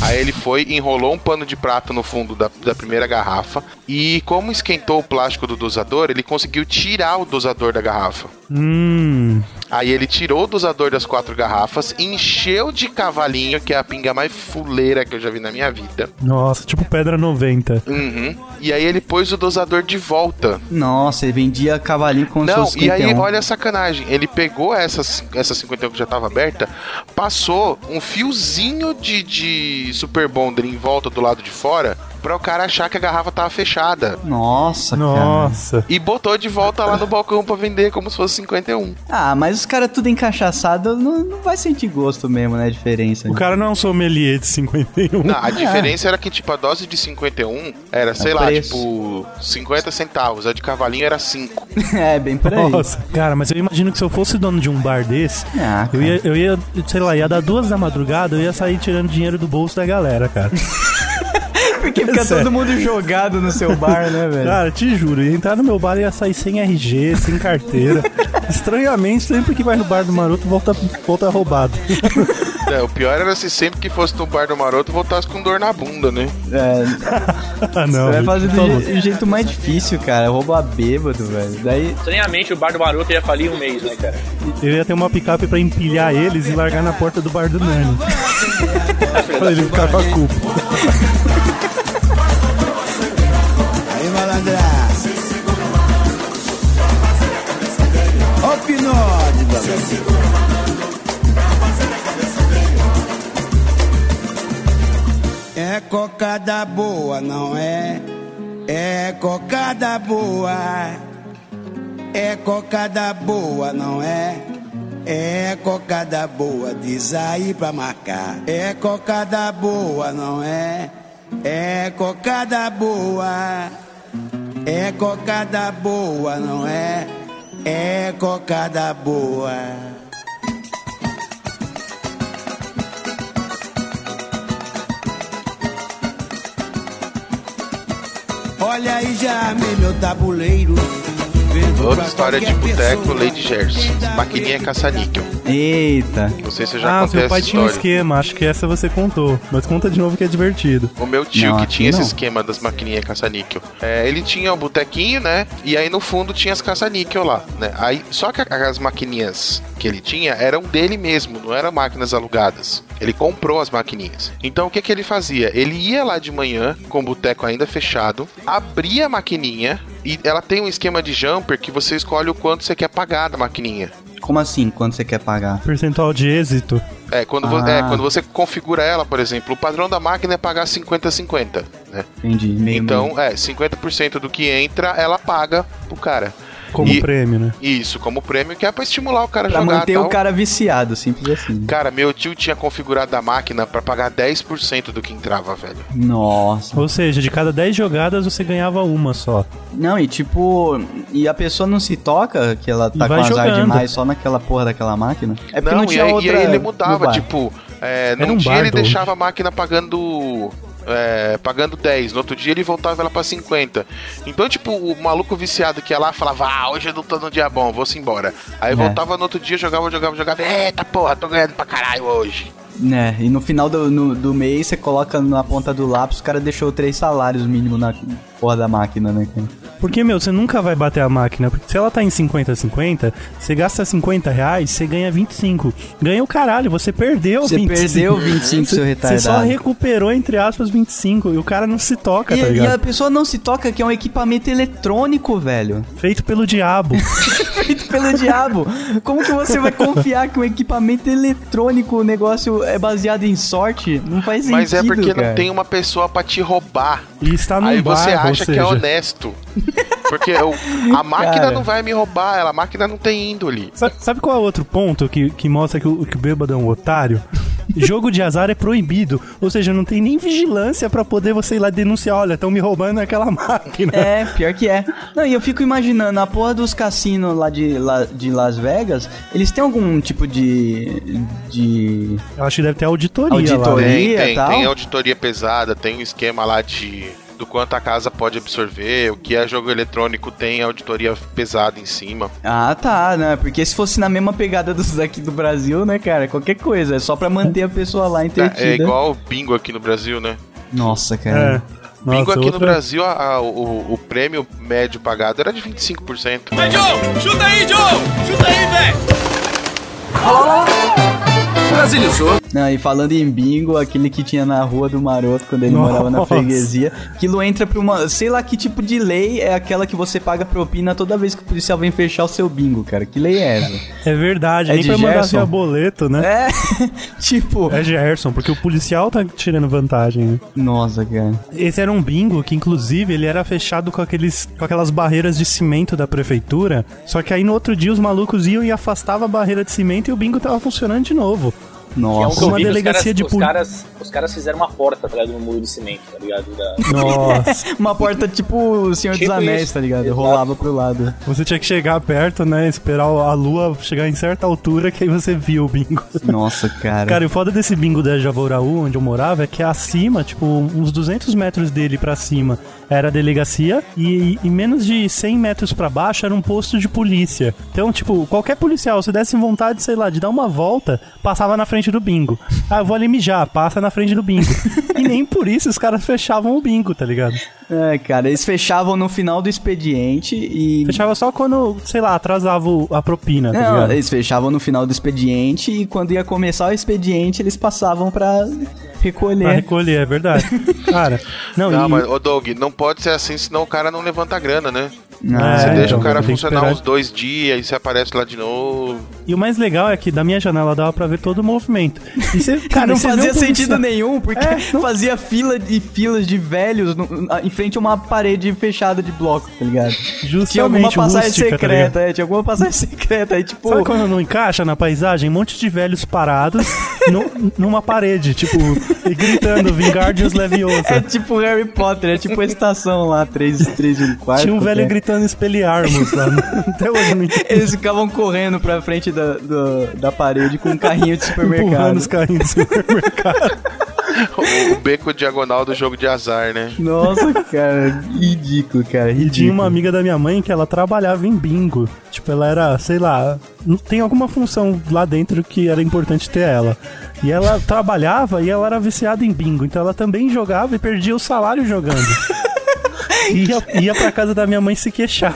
Aí ele foi, enrolou um pano de prato no fundo da, da primeira garrafa. E como esquentou o plástico do dosador, ele conseguiu tirar o dosador da garrafa. Hum. Aí ele tirou o dosador das quatro garrafas, encheu de cavalinho, que é a pinga mais fuleira que eu já vi na minha vida. Nossa, tipo pedra 90. Uhum. E aí ele pôs o dosador de volta. Nossa, ele vendia cavalinho com Não, seus e aí 51. olha a sacanagem. Ele pegou essas, essa 51 que já tava aberta, passou um fiozinho de, de Super Bonder em volta do lado de fora pra o cara achar que a garrafa tava fechada. Nossa, Nossa. E botou de volta lá no balcão pra vender como se fosse 51. cara. Ah, mas os caras tudo encaixaçado não, não vai sentir gosto mesmo, né? A diferença. O cara não é um sommelier de 51. Não, a <laughs> diferença era que, tipo, a dose de 51 era, sei lá, preço. tipo, 50 centavos. A de cavalinho era 5. <laughs> é, bem por aí. Nossa, cara, mas eu imagino que se eu fosse dono de um bar desse, Ah, eu ia, eu ia, sei lá, ia dar duas da madrugada, eu ia sair tirando dinheiro do bolso da galera, cara. <laughs> Porque fica <laughs> Sério. todo mundo jogado no seu bar, né, velho? Cara, te juro, ia entrar no meu bar e ia sair sem RG, sem carteira. <laughs> Estranhamente, sempre que vai no bar do maroto, volta, volta roubado. <laughs> É, o pior era se sempre que fosse no bar do maroto voltasse com dor na bunda, né? É, ah, não. você vai fazer por do je- jeito mais difícil, cara. Roubar bêbado, velho. Daí. Estranhamente, o bar do maroto ia falir um mês, né, cara? Eu ia ter uma picape pra empilhar eles e largar na porta do bar do Nani. pra ele ficar com a culpa. Balança. É cocada boa, não é? É cocada boa. É cocada boa, não é? É cocada boa, diz aí pra marcar. É cocada boa, não é? É cocada boa. É cocada boa, não é? É cocada boa. Olha aí, já armei meu tabuleiro. Outra história de boteco. Lady Jersey. Maquininha caça-níquel. Eita. Não sei se eu já Ah, contei seu pai essa tinha um esquema, acho que essa você contou. Mas conta de novo que é divertido. O meu tio Não, que tinha esse não. esquema das maquininhas caça-níquel. É, ele tinha um botequinho, né? E aí no fundo tinha as caça-níquel lá, né? Aí, só que as maquininhas que ele tinha eram dele mesmo, não eram máquinas alugadas. Ele comprou as maquininhas. Então o que que ele fazia? Ele ia lá de manhã, com o boteco ainda fechado, abria a maquininha e ela tem um esquema de jumper que você escolhe o quanto você quer pagar da maquininha. Como assim? Quando você quer pagar? Percentual de êxito. É quando, vo- Ah. é, quando você configura ela, por exemplo, o padrão da máquina é pagar 50-50, né? Entendi. Meio, Então, é, 50% do que entra, ela paga pro cara. Como E- prêmio, né? Isso, como prêmio, que é pra estimular o cara a Pra jogar manter tal. o cara viciado, simples assim. Cara, meu tio tinha configurado a máquina pra pagar 10% do que entrava, velho. Nossa. Ou seja, de cada 10 jogadas você ganhava uma só. Não, e tipo, e a pessoa não se toca que ela tá E com azar jogando. demais só naquela porra daquela máquina? É porque não, não, e, tinha aí, outra e aí ele mudava, tipo, é, num um dia ele deixava a máquina pagando. É, pagando 10, no outro dia ele voltava ela pra 50. Então, tipo, o maluco viciado que ia lá falava, ah, hoje eu não tô num dia bom, vou-se embora. Aí É. voltava no outro dia, jogava, jogava, jogava, eita porra, tô ganhando pra caralho hoje. Né, e no final do, no- do mês você coloca na ponta do lápis, o cara deixou três salários mínimo na porra da máquina, né? cara? Porque, meu, você nunca vai bater a máquina. Porque se ela tá em 50-50, você gasta 50 reais, você ganha 25. Ganha o caralho, você perdeu Você 25. perdeu 25, seu Você só retardado. recuperou, entre aspas, 25. E o cara não se toca, E, tá e a ligado? pessoa não se toca que é um equipamento eletrônico, velho. Feito pelo diabo. <laughs> Feito pelo diabo. Como que você vai confiar que um equipamento eletrônico, o negócio é baseado em sorte? Não faz sentido, Mas é porque cara. não tem uma pessoa pra te roubar. E está num Aí você bairro, acha que é seja, honesto. Porque o- a máquina Cara. não vai me roubar, ela, a máquina não tem índole. Sabe, sabe qual é o outro ponto que, que mostra que o, que o bêbado é um otário? <laughs> Jogo de azar é proibido. Ou seja, não tem nem vigilância pra poder você ir lá denunciar. Olha, estão me roubando aquela <laughs> máquina. É, pior que é. Não, e eu fico imaginando, a porra dos cassinos lá de, lá de Las Vegas, eles têm algum tipo de. de. Eu acho que deve ter auditoria, Auditoria. lá. né? Tem, tem, tal? tem auditoria pesada, tem um esquema lá de do quanto a casa pode absorver, o que é jogo eletrônico tem auditoria pesada em cima. Ah, tá, né? Porque se fosse na mesma pegada dos daqui do Brasil, né, cara? Qualquer coisa, é só pra manter a pessoa lá entretida. É igual o bingo aqui no Brasil, né? Nossa, cara. É. Bingo Nossa, aqui outra- no Brasil, a- a- o, o prêmio médio pagado era de 25%. Vai, Joe! Chuta aí, Joe! Chuta aí, velho! Brasilizou. Não, e falando em bingo, aquele que tinha na rua do Maroto quando ele morava na Nossa. freguesia, aquilo entra pra uma. Sei lá que tipo de lei é aquela que você paga propina toda vez que o policial vem fechar o seu bingo, cara. Que lei é essa? É verdade, É nem de pra mandar via boleto, né? É, <laughs> tipo. É Gerson, porque o policial tá tirando vantagem, né? Nossa, cara. Esse era um bingo que, inclusive, ele era fechado com, aqueles, com aquelas barreiras de cimento da prefeitura. Só que aí no outro dia os malucos iam e afastavam a barreira de cimento e o bingo tava funcionando de novo. Que é um Nossa. que Uma vi delegacia os caras, de os poli- caras, os caras fizeram uma porta, tá ligado? No muro de cimento, tá ligado? Da... Nossa. <laughs> Uma porta tipo o Senhor Tipo dos Anéis, isso. tá ligado? Exato. Rolava pro lado. Você tinha que chegar perto, né? Esperar a lua chegar em certa altura que aí você via o bingo. Nossa, cara. Cara, e o foda desse bingo da Javoraú, onde eu morava, é que acima, tipo, uns 200 metros dele pra cima, era a delegacia e, e menos de 100 metros pra baixo era um posto de polícia. Então, tipo, qualquer policial, se desse vontade, sei lá, de dar uma volta, passava na frente do bingo. Ah, eu vou ali mijar, passa na frente do bingo. e nem por isso os caras fechavam o bingo, tá ligado? É, cara, eles fechavam no final do expediente e. Fechava só quando, sei lá, atrasava a propina, tá Não, ligado? eles fechavam no final do expediente e quando ia começar o expediente eles passavam pra recolher. Pra recolher, é verdade. <laughs> Cara, não, Não, e... mas, ô Doug, não pode ser assim, senão o cara não levanta a grana, né? Ah, Você É, deixa então, o cara funcionar uns dois dias e você aparece lá de novo. E o mais legal é que da minha janela dava pra ver todo o movimento. E você, <laughs> cara, não fazia sentido nenhum, porque É, não- fazia fila e filas de velhos no- em frente a uma parede fechada de bloco, tá ligado? Justamente, tinha alguma passagem rústica, tá secreta, é, tinha alguma passagem <laughs> secreta, aí tipo... Sabe quando não encaixa na paisagem? Um monte de velhos parados <laughs> nu- numa parede, tipo, e gritando Vingardius Leviosa. É tipo Harry Potter, é tipo a estação lá, 3, 3 e um quarto. Tinha um velho né? gritando Expelliarmus lá. Até hoje não. Eles ficavam correndo pra frente da, do- da parede com um carrinho de Empurrando supermercado. os carrinhos do supermercado. <laughs> O, beco diagonal do jogo de azar, né? Nossa, cara, ridículo, cara, E ridículo. tinha uma amiga da minha mãe que ela trabalhava em bingo. Tipo, ela era, sei lá, tem alguma função lá dentro que era importante ter ela. E ela trabalhava e ela era viciada em bingo. Então ela também jogava e perdia o salário jogando. <laughs> ia, ia pra casa da minha mãe se queixar.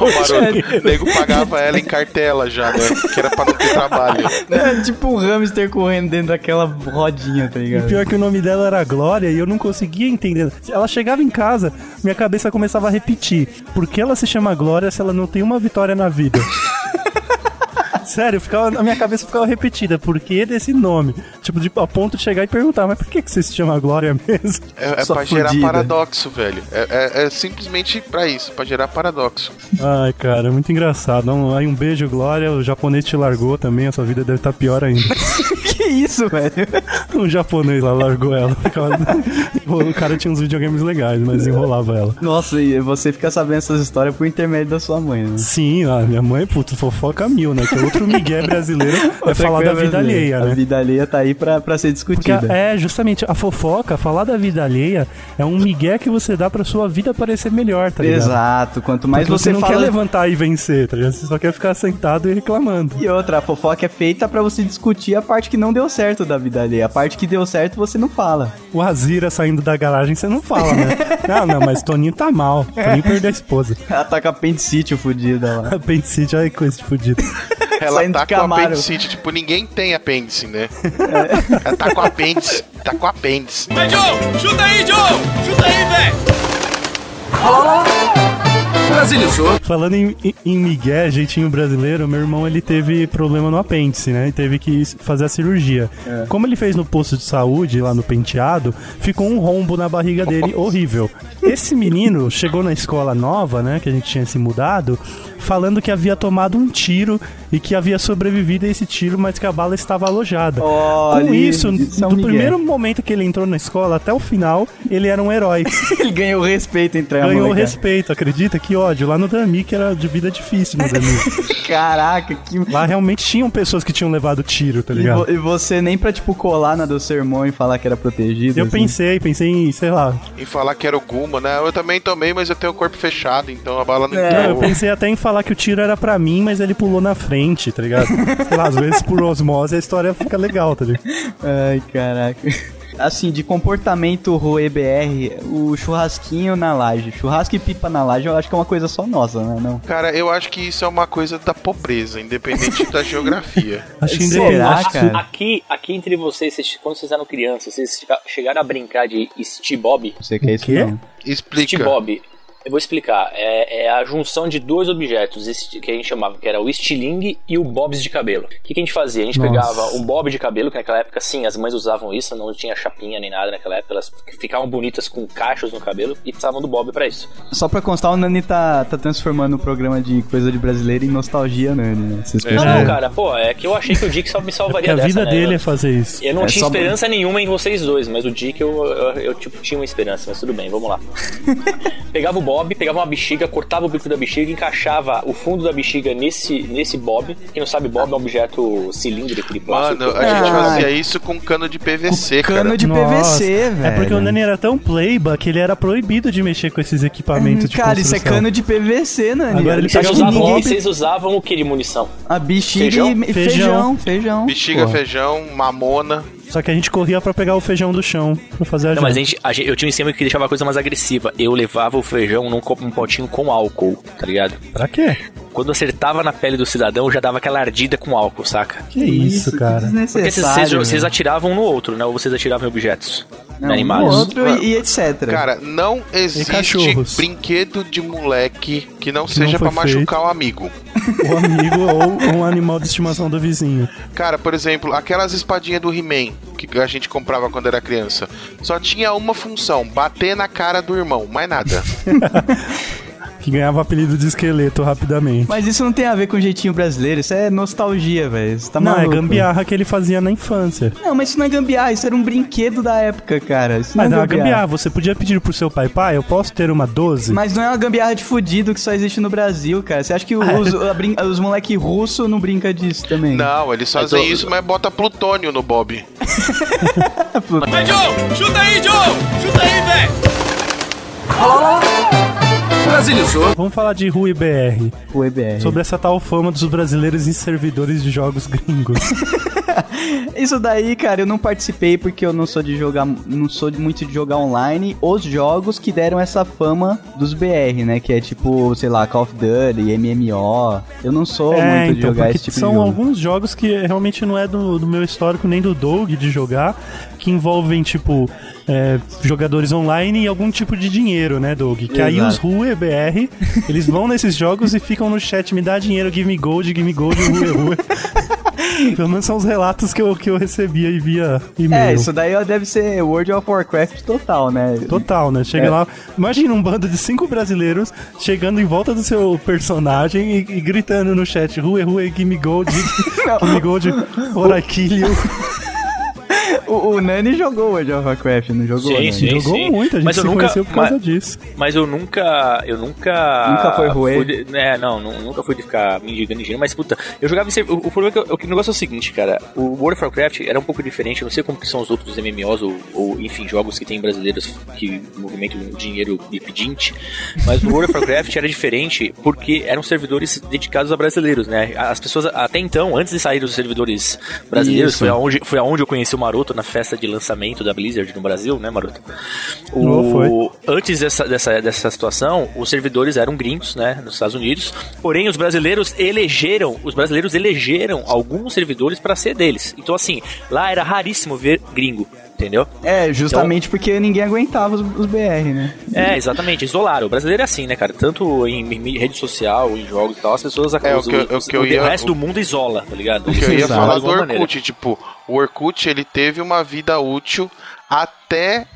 O nego pagava ela em cartela já, né? Que era pra não ter trabalho. É tipo um hamster correndo dentro daquela rodinha, tá E ligado? pior que o nome dela era Glória e eu não conseguia entender. Ela chegava em casa, minha cabeça começava a repetir. Por que ela se chama Glória se ela não tem uma vitória na vida? <laughs> Sério, ficava, a minha cabeça ficava repetida. Por que desse nome? Tipo, de, a ponto de chegar e perguntar, mas por que, que você se chama Glória mesmo? É, é Sua pra gerar fudida. paradoxo, velho. É, é- é simplesmente pra isso, pra gerar paradoxo. Ai, cara, muito engraçado. Não, aí um beijo, Glória. O japonês te largou também, a sua vida deve estar pior ainda. <laughs> que isso, velho? um japonês lá largou ela. o cara tinha uns videogames legais, mas enrolava ela. Nossa, e você fica sabendo essas histórias por intermédio da sua mãe, né? Sim, a minha mãe, puta, fofoca mil, né? Que é outro migué brasileiro <laughs> é falar da vida alheia, A né? vida alheia tá aí pra, pra ser Porque discutida. é justamente a fofoca, falar da vida alheia é um migué que você dá pra sua vida parecer melhor, tá ligado? Exato, quanto mais Porque você, não fala... quer levantar e vencer, tá ligado? Você só quer ficar sentado e reclamando. E outra, a fofoca é feita pra você discutir a parte que não deu certo da vida alheia. A parte que deu certo você não fala. O Azira saindo da garagem, você não fala, né? <laughs> não, não, mas Toninho tá mal. Toninho perdeu a esposa. Ela tá com a apendicite fudida lá. <laughs> Apendicite, olha que coisa de fudido. Ela Saindo tá com apendicite, tipo, ninguém tem apêndice, né? Ela tá com apêndice, tá com apêndice. Vai, Joe! Chuta aí, Joe! Chuta aí, velho! Brasilizou. Falando em, em, migué, jeitinho brasileiro, meu irmão ele teve problema no apêndice, né? E teve que fazer a cirurgia. Como ele fez no posto de saúde, lá no penteado, ficou um rombo na barriga dele horrível. Esse menino chegou na escola nova, né? Que a gente tinha se mudado, falando que havia tomado um tiro e que havia sobrevivido a esse tiro, mas que a bala estava alojada. Olha, Com isso, é do migué. primeiro momento que ele entrou na escola até o final, ele era um herói. <laughs> Ele ganhou respeito entre a Ganhou respeito, acredita? Que ódio. Lá no Dami, que era de vida difícil no Dami. <laughs> Caraca, que. Lá realmente tinham pessoas que tinham levado tiro, tá E, ligado? vo- e você nem pra, tipo, colar na do seu irmão e falar que era protegido. Eu assim. pensei, pensei em, sei lá. E falar que era o Guma, né? Eu também tomei, mas eu tenho o corpo fechado, então a bala não É, Não, eu entrou. pensei até em falar que o tiro era pra mim, mas ele pulou na frente, tá ligado? sei lá, às vezes por osmose a história fica legal, tá ligado? Ai, caraca. Assim, de comportamento Rue BR, o churrasquinho na laje. Churrasco e pipa na laje eu acho que é uma coisa só nossa, né? Não. Cara, eu acho que isso é uma coisa da pobreza, independente da <laughs> geografia. Acho que Será, cara? Aqui, aqui entre vocês, vocês, quando vocês eram crianças, vocês chegaram a brincar de Steve Bob? Você quer isso quê? não? Steve Explica. Bob. Eu vou explicar. É, é a junção de dois objetos que a gente chamava, que era o estilingue e o bobs de cabelo. O que, que a gente fazia? A gente Nossa. pegava um bob de cabelo, que naquela época, sim, as mães usavam isso, não tinha chapinha nem nada naquela época, elas ficavam bonitas com cachos no cabelo e precisavam do bob pra isso. Só pra constar, o Nani tá, tá transformando o programa de coisa de brasileiro em nostalgia, Nani, né? Vocês Não, perceberam? não, cara, pô, é que eu achei que o Dick só me <laughs> que salvaria a dessa, vida né? dele é Eu- fazer isso. Eu não É tinha esperança nenhuma em vocês dois, mas o Dick eu, eu, eu, tipo, tinha uma esperança, mas tudo bem, vamos lá. <laughs> pegava o Bob, pegava uma bexiga, cortava o bico da bexiga, encaixava o fundo da bexiga nesse, nesse Bob. Quem não sabe, Bob é um objeto cilíndrico de plástico. Mano, a gente Ah. fazia isso com cano de PVC, cara. Cano de Nossa, PVC, velho. É porque o Nani era tão playba que ele era proibido de mexer com esses equipamentos de Cara, isso é construção. cano de PVC, Nani. Agora ele vocês um usavam, ninguém... vocês usavam o que de munição? A bexiga Feijão? e feijão, feijão. feijão. Bexiga, Pô. feijão, mamona. Só que a gente corria pra pegar o feijão do chão pra fazer a Não, mas a gente, a gente- eu tinha um esquema que deixava a coisa mais agressiva. Eu levava o feijão num, copo- num potinho com álcool, tá ligado? Pra quê? Quando acertava na pele do cidadão, já dava aquela ardida com álcool, saca? Que isso, cara? Porque vocês, vocês, vocês atiravam um no outro, né? Ou vocês atiravam em objetos Não, animados. um outro e, e etc. Cara, não existe brinquedo de moleque que não seja não pra foi machucar o amigo. <laughs> O amigo ou um animal de estimação do vizinho. Cara, por exemplo, aquelas espadinhas do He-Man que a gente comprava quando era criança, só tinha uma função: bater na cara do irmão, mais nada. <laughs> Que ganhava apelido de esqueleto rapidamente. Mas isso não tem a ver com o jeitinho brasileiro, isso é nostalgia, velho. Tá não, é maluco. gambiarra que ele fazia na infância. Não, mas isso não é gambiarra, isso era um brinquedo da época, cara. Isso não Mas é é uma gambiarra, você podia pedir pro seu pai, pai, eu posso ter uma 12? Mas não é uma gambiarra de fudido que só existe no Brasil, cara. Você acha que os, <laughs> a brin- os moleque russo não brinca disso também? Não, eles fazem isso, mas bota plutônio no Bob. <laughs> Vai, Joe! Chuta aí, Joe! Chuta aí, velho! Brasilizou. Vamos falar de Rui BR, O EBR. sobre essa tal fama dos brasileiros em servidores de jogos gringos. <laughs> Isso daí, cara, eu não participei porque eu não sou de jogar, não sou de- muito de jogar online. Os jogos que deram essa fama dos BR, né? Que é tipo, sei lá, Call of Duty, MMO. Eu não sou muito de jogar É, esse tipo são de jogo. alguns jogos que realmente não é do, do meu histórico nem do Doug de jogar, que envolvem, tipo, é, jogadores online e algum tipo de dinheiro, né, Doug? Que aí Exato. os Rue BR, <laughs> eles vão nesses jogos e ficam no chat, me dá dinheiro, give me gold, give me gold, Rue Rue. <laughs> Pelo menos são os relatos que eu, que eu recebia e via e-mail. É, isso daí deve ser World of Warcraft total, né? Total, né? Chega É. lá, imagina um bando de cinco brasileiros chegando em volta do seu personagem e, e gritando no chat: Rue, Rue, give me gold, give <laughs> me gold, or I kill you. O, o Nani jogou World of Warcraft, não jogou? Sim, Nani? sim. Jogou muito, a gente Mas eu nunca- conheceu por causa mas- disso. Mas eu nunca. Eu nunca. Nunca foi ruê? fui de- É, não, nu- nunca fui de ficar me indigando em dinheiro, mas puta, eu jogava em O, o problema é que, eu- o negócio é o seguinte, cara. O World of Warcraft era um pouco diferente, eu não sei como que são os outros MMOs ou, ou, enfim, jogos que tem brasileiros que movimentam dinheiro de pedinte, mas o World of Warcraft era diferente porque eram servidores dedicados a brasileiros, né? As pessoas, até então, antes de sair os servidores brasileiros, Isso. foi aonde, foi aonde eu conheci o Maroto na festa de lançamento da Blizzard no Brasil, né, Maroto? Oh. O- antes dessa, dessa, dessa situação, os servidores eram gringos, né, nos Estados Unidos. Porém, os brasileiros elegeram, os brasileiros elegeram alguns servidores para ser deles. Então, assim, lá era raríssimo ver gringo, entendeu? É, justamente porque ninguém aguentava os, os BR, né? É, exatamente, isolaram. O brasileiro é assim, né, cara? Tanto em, em rede social, em jogos e tal, as pessoas É, o que os- o que eu o ia- resto do mundo isola, tá ligado? O que eu ia falar do Orkut, maneira. tipo, o Orkut ele teve uma vida útil até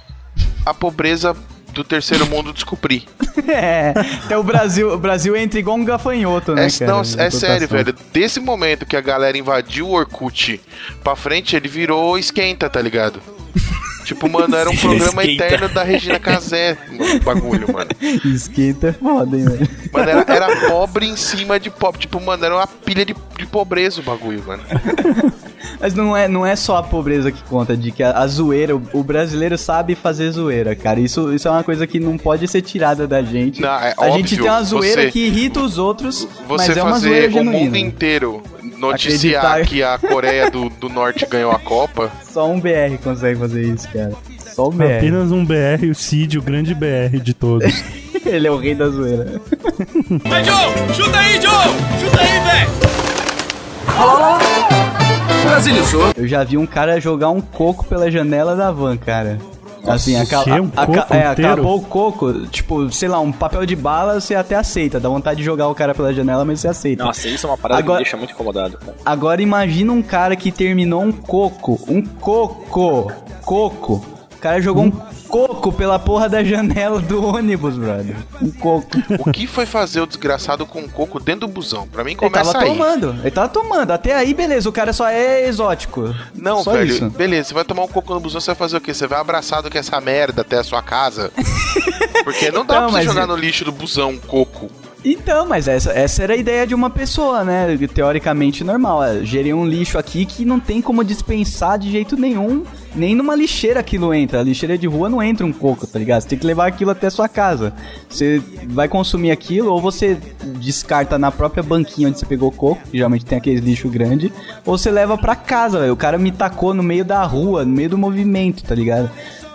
a pobreza do terceiro mundo descobrir. <laughs> É, até o Brasil, o Brasil entra igual um gafanhoto, né, É, cara? não, é sério, velho. Desse momento que a galera invadiu o Orkut pra frente, ele virou esquenta, tá ligado? <laughs> Tipo, mano, era um <laughs> programa Esquenta. eterno da Regina Casé, o bagulho, mano. Esquenta é foda, hein, velho. Mano, era, era pobre em cima de pobre. Tipo, mano, era uma pilha de, de pobreza o bagulho, mano. <laughs> Mas não é, não é só a pobreza que conta, de que a, a zoeira, o, o brasileiro sabe fazer zoeira, cara. Isso, isso é uma coisa que não pode ser tirada da gente. Não, é a gente óbvio, tem uma zoeira você- que irrita os outros, Você mas é uma zoeira o mundo genuína. inteiro noticiar Acreditar. que a Coreia do, do Norte ganhou a Copa. <laughs> Só um BR consegue fazer isso, cara. Só um BR. Apenas um BR, o Cid, o grande BR de todos. <laughs> Ele é o rei da zoeira. <laughs> Vai, Joe! Chuta aí, Joe! Chuta aí, velho! Brasilizou. Eu já vi um cara jogar um coco pela janela da van, cara. Assim, aca-? Um aca- coco é, acabou o coco, tipo, sei lá, um papel de bala você até aceita. Dá vontade de jogar o cara pela janela, mas você aceita. Nossa, isso é uma parada Agora- que me deixa muito incomodado. cara. Agora imagina um cara que terminou um coco. Um coco. Coco. O cara jogou um coco pela porra da janela do ônibus, brother. Um coco. O que foi fazer o desgraçado com o coco dentro do busão? Pra mim Ele começa tava aí. tomando. Ele tava tomando. Até aí, beleza. O cara só é exótico. Não, só velho, isso. beleza, você vai tomar um coco no busão, você vai fazer o quê? Você vai abraçado com essa merda até a sua casa? <laughs> Porque não dá Não, pra você jogar no lixo do busão um coco. Então, mas essa, essa era a ideia de uma pessoa, né? Teoricamente normal. É, gerei um lixo aqui que não tem como dispensar de jeito nenhum. Nem numa lixeira aquilo entra. A lixeira de rua não entra um coco, tá ligado? Você tem que levar aquilo até a sua casa. Você vai consumir aquilo, ou você descarta na própria banquinha onde você pegou o coco, que geralmente tem aqueles lixo grande, ou você leva pra casa, velho. O cara me tacou no meio da rua, no meio do movimento, tá ligado?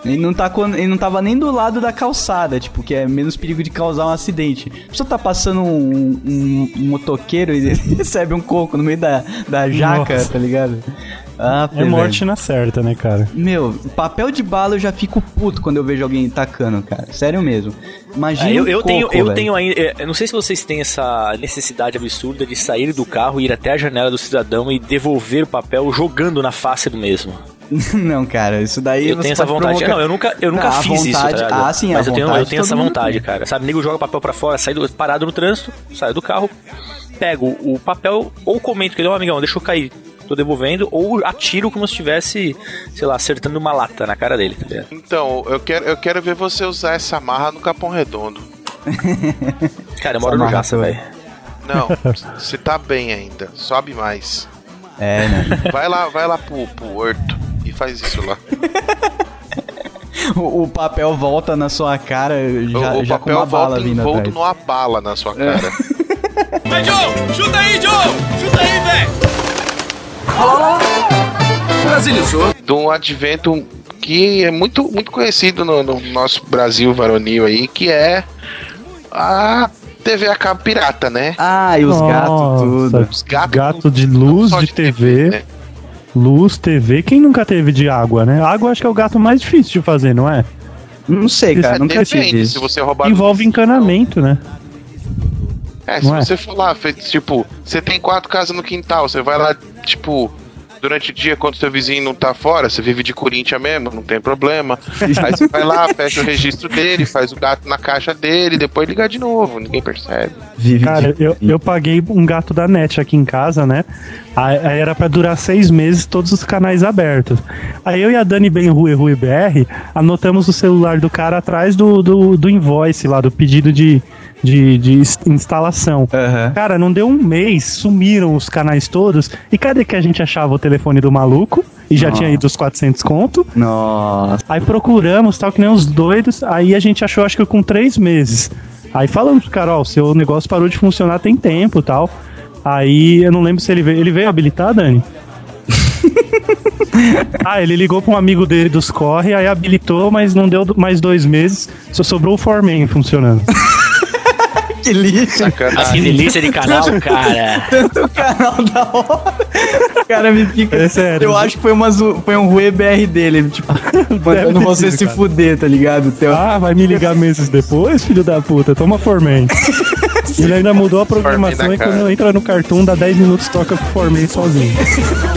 Ele não, tacou, ele não tava nem do lado da calçada, tipo, que é menos perigo de causar um acidente. A pessoa tá passando um, um- um motoqueiro e ele <laughs> recebe um coco no meio da, da jaca, Nossa. tá ligado? Ah, É morte na certa, né, cara? Meu, papel de bala eu já fico puto quando eu vejo alguém tacando, cara. Sério mesmo. Imagina É, eu, um eu coco, tenho, eu velho. tenho ainda. é, Eu não sei se vocês têm essa necessidade absurda de sair do carro, ir até a janela do cidadão e devolver o papel jogando na face do mesmo. <laughs> não, cara, isso daí Eu você tenho essa vontade. provocar- Não, eu nunca, eu nunca Não, a fiz isso, vontade- tá ligado? Ah, sim, Mas a eu tenho, eu tenho essa mundo vontade, cara. Sabe, nego joga papel pra fora, sai do, parado no trânsito, saio do carro, pego o papel, ou comento que ele, ó, amigão, deixa eu cair. Tô devolvendo, ou atiro como se estivesse, sei lá, acertando uma lata na cara dele, tá? Então, eu quero, eu quero ver você usar essa marra no Capão Redondo. <laughs> Cara, eu moro no Jaça, velho. Não, <laughs> você tá bem ainda. Sobe mais. É, né? Vai lá, vai lá pro, pro horto e faz isso lá. <laughs> o, o papel volta na sua cara já, o o já com papel uma bala volta vindo atrás. numa bala na sua cara. <laughs> Vai, Joe! Chuta aí, Joe! Chuta aí, velho! Brasilizou. de um advento que é muito, muito conhecido no, no nosso Brasil varonil aí, que é a TV a cabo pirata, né? Ah, e os gatos tudo. Os gatos Gato de luz, só de TV. né? Luz, TV. Quem nunca teve de água, né? Água acho que é o gato mais difícil de fazer, não é? Não sei, cara, É, nunca tive depende, isso. se você roubar Envolve encanamento, né? É, se Não é? você for lá, tipo, você tem quatro casas no quintal, você vai lá, tipo, durante o dia, quando seu vizinho não tá fora, você vive de Corinthians mesmo, não tem problema. Aí você vai lá, fecha o registro dele, faz o gato na caixa dele, depois liga de novo, ninguém percebe. Vive Cara, eu, eu paguei um gato da net aqui em casa, né? Aí era pra durar seis meses todos os canais abertos. Aí eu e a Dani Bem Rui Rui BR anotamos o celular do cara atrás do, do, do invoice lá, do pedido de, de, de ins- instalação. Aham. Cara, não deu um mês, sumiram os canais todos. E cadê que a gente achava o telefone do maluco? E já Nossa. tinha ido os 400 conto. Nossa. Aí procuramos, tal, que nem uns doidos. Aí a gente achou, acho que com três meses. Aí falamos pro cara, ó, o seu negócio parou de funcionar tem tempo tal. Aí eu não lembro se ele veio. Ele veio habilitar, Dani? <laughs> ah, ele ligou pra um amigo dele dos corre, aí habilitou, mas não deu mais dois meses. Só sobrou o Foreman funcionando. <laughs> Que lixo. Ah, que Sacanagem. delícia de canal, cara. Tanto canal da hora. O cara me fica. É sério. Eu acho que foi, uma, foi um Rue BR dele, tipo, <laughs> mandando você sido, se cara. fuder, tá ligado? Teu... Ah, vai me ligar meses depois, filho da puta. Toma Foreman. <laughs> Ele ainda mudou a programação e quando entra no cartoon, dá 10 minutos, toca Foreman sozinho. <laughs>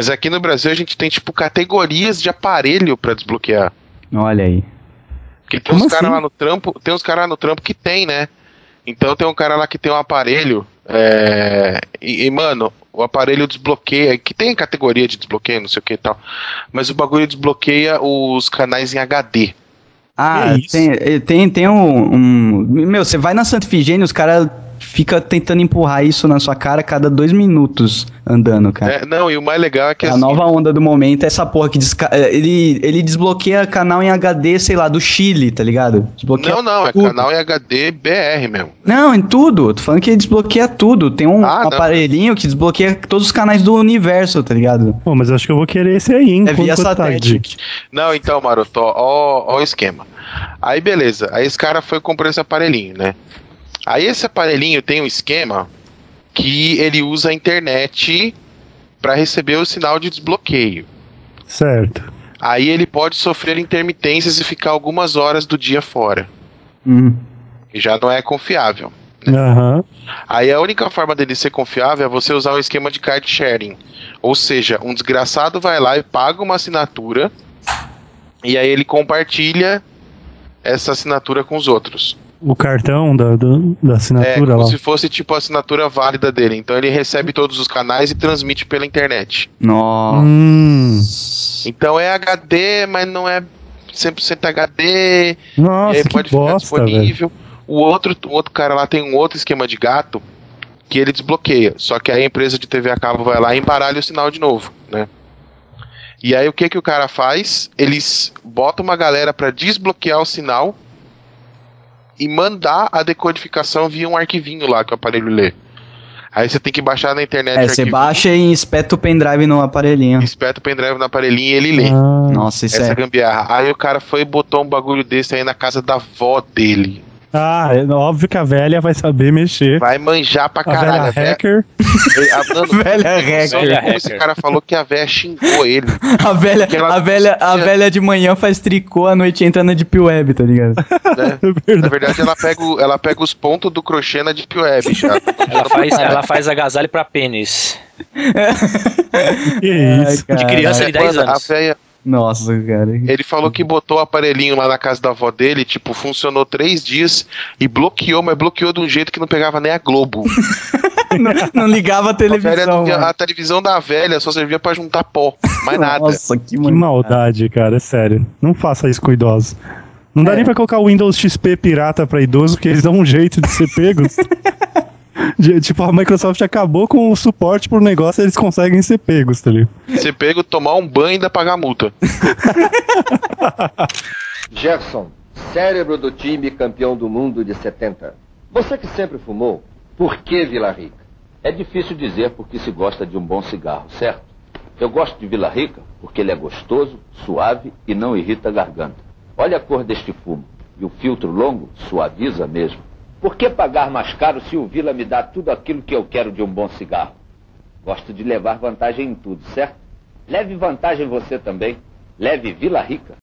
Mas aqui no Brasil a gente tem, tipo, categorias de aparelho pra desbloquear. Olha aí. Porque tem Como uns caras assim? lá no trampo, tem uns caras lá no trampo que tem, né? Então tem um cara lá que tem um aparelho, é, e, e, mano, o aparelho desbloqueia, que tem categoria de desbloqueio, não sei o que e tal, mas o bagulho desbloqueia os canais em HD. Ah, tem, eh, tem, tem um, um- Meu, você vai na Santa Ifigênia, os caras ficam tentando empurrar isso na sua cara a cada dois minutos andando, cara. É, não, e o mais legal é que a assim, nova onda do momento é essa porra que desca- eh, ele, ele desbloqueia canal em HD, sei lá, do Chile, tá ligado? Desbloqueia Não, não, é tudo. canal em HD BR mesmo. Não, em tudo. Tô falando que ele desbloqueia tudo. Tem um Ah, não. aparelhinho que desbloqueia todos os canais do universo, tá ligado? Pô, mas eu acho que eu vou querer esse aí, hein? É via tá, satélite. Não, então, Maroto, ó, ó, ó o esquema. Aí, beleza. Aí esse cara foi e comprou esse aparelhinho, né? Aí esse aparelhinho tem um esquema que ele usa a internet para receber o sinal de desbloqueio. Certo. Aí ele pode sofrer intermitências e ficar algumas horas do dia fora. Hum. E já não é confiável. Aham. Aí a única forma dele ser confiável é você usar um esquema de card sharing. Ou seja, um desgraçado vai lá e paga uma assinatura e aí ele compartilha essa assinatura com os outros. O cartão da, do- da É, assinatura como lá. se fosse tipo a assinatura válida dele. Então ele recebe todos os canais e transmite pela internet. Nossa. Hum. Então é HD, mas não é 100% HD. Nossa, e aí que pode ficar bosta, disponível. O outro, o outro cara lá tem um outro esquema de gato que ele desbloqueia. Só que aí a empresa de TV a cabo vai lá e embaralha o sinal de novo, né? E aí o que que o cara faz? Eles botam uma galera pra desbloquear o sinal e mandar a decodificação via um arquivinho lá que o aparelho lê. Aí você tem que baixar na internet É, você baixa e espeta o pendrive no aparelhinho. espeta o pendrive no aparelhinho e ele lê. Ah, Nossa, isso Essa é. gambiarra. Aí o cara foi e botou um bagulho desse aí na casa da avó dele. Ah, é óbvio que a velha vai saber mexer. Vai manjar pra A caralho. velha A véia- hacker. a- mano, Velha hacker. como <laughs> esse cara falou que a véia xingou ele. <laughs> A velha, ela a, velha, a velha de manhã faz tricô, à noite entra na Deep Web, tá ligado? né? É <laughs> Na verdade, ela pega, o- ela pega os pontos do crochê na Deep Web. Já. Ela faz, ela faz agasalho pra pênis. Que Ai, isso? De criança de 10 Mano, a anos. Nossa, cara. ele falou que botou o aparelhinho lá na casa da avó dele, tipo, funcionou três dias e bloqueou, mas bloqueou de um jeito que não pegava nem a Globo. <laughs> Não ligava a A, velha televisão. não via- mano. a televisão da velha só servia pra juntar pó, mais nada. Nossa, que, Que maldade, cara, é sério. Não faça isso com idosos. Não dá É. nem pra colocar o Windows XP pirata pra idoso, porque eles dão um jeito de ser pegos. <laughs> <laughs> De- tipo, a Microsoft acabou com o suporte pro negócio e eles conseguem ser pegos, tá ligado? Você pega, tomar um banho e ainda pagar multa. <laughs> Jefferson, cérebro do time campeão do mundo de 70. Você que sempre fumou, por que Vila Rica? É difícil dizer porque se gosta de um bom cigarro, certo? Eu gosto de Vila Rica porque ele é gostoso, suave e não irrita a garganta. Olha a cor deste fumo. E o filtro longo suaviza mesmo. Por que pagar mais caro se o Vila me dá tudo aquilo que eu quero de um bom cigarro? Gosto de levar vantagem em tudo, certo? Leve vantagem você também. Leve Vila Rica.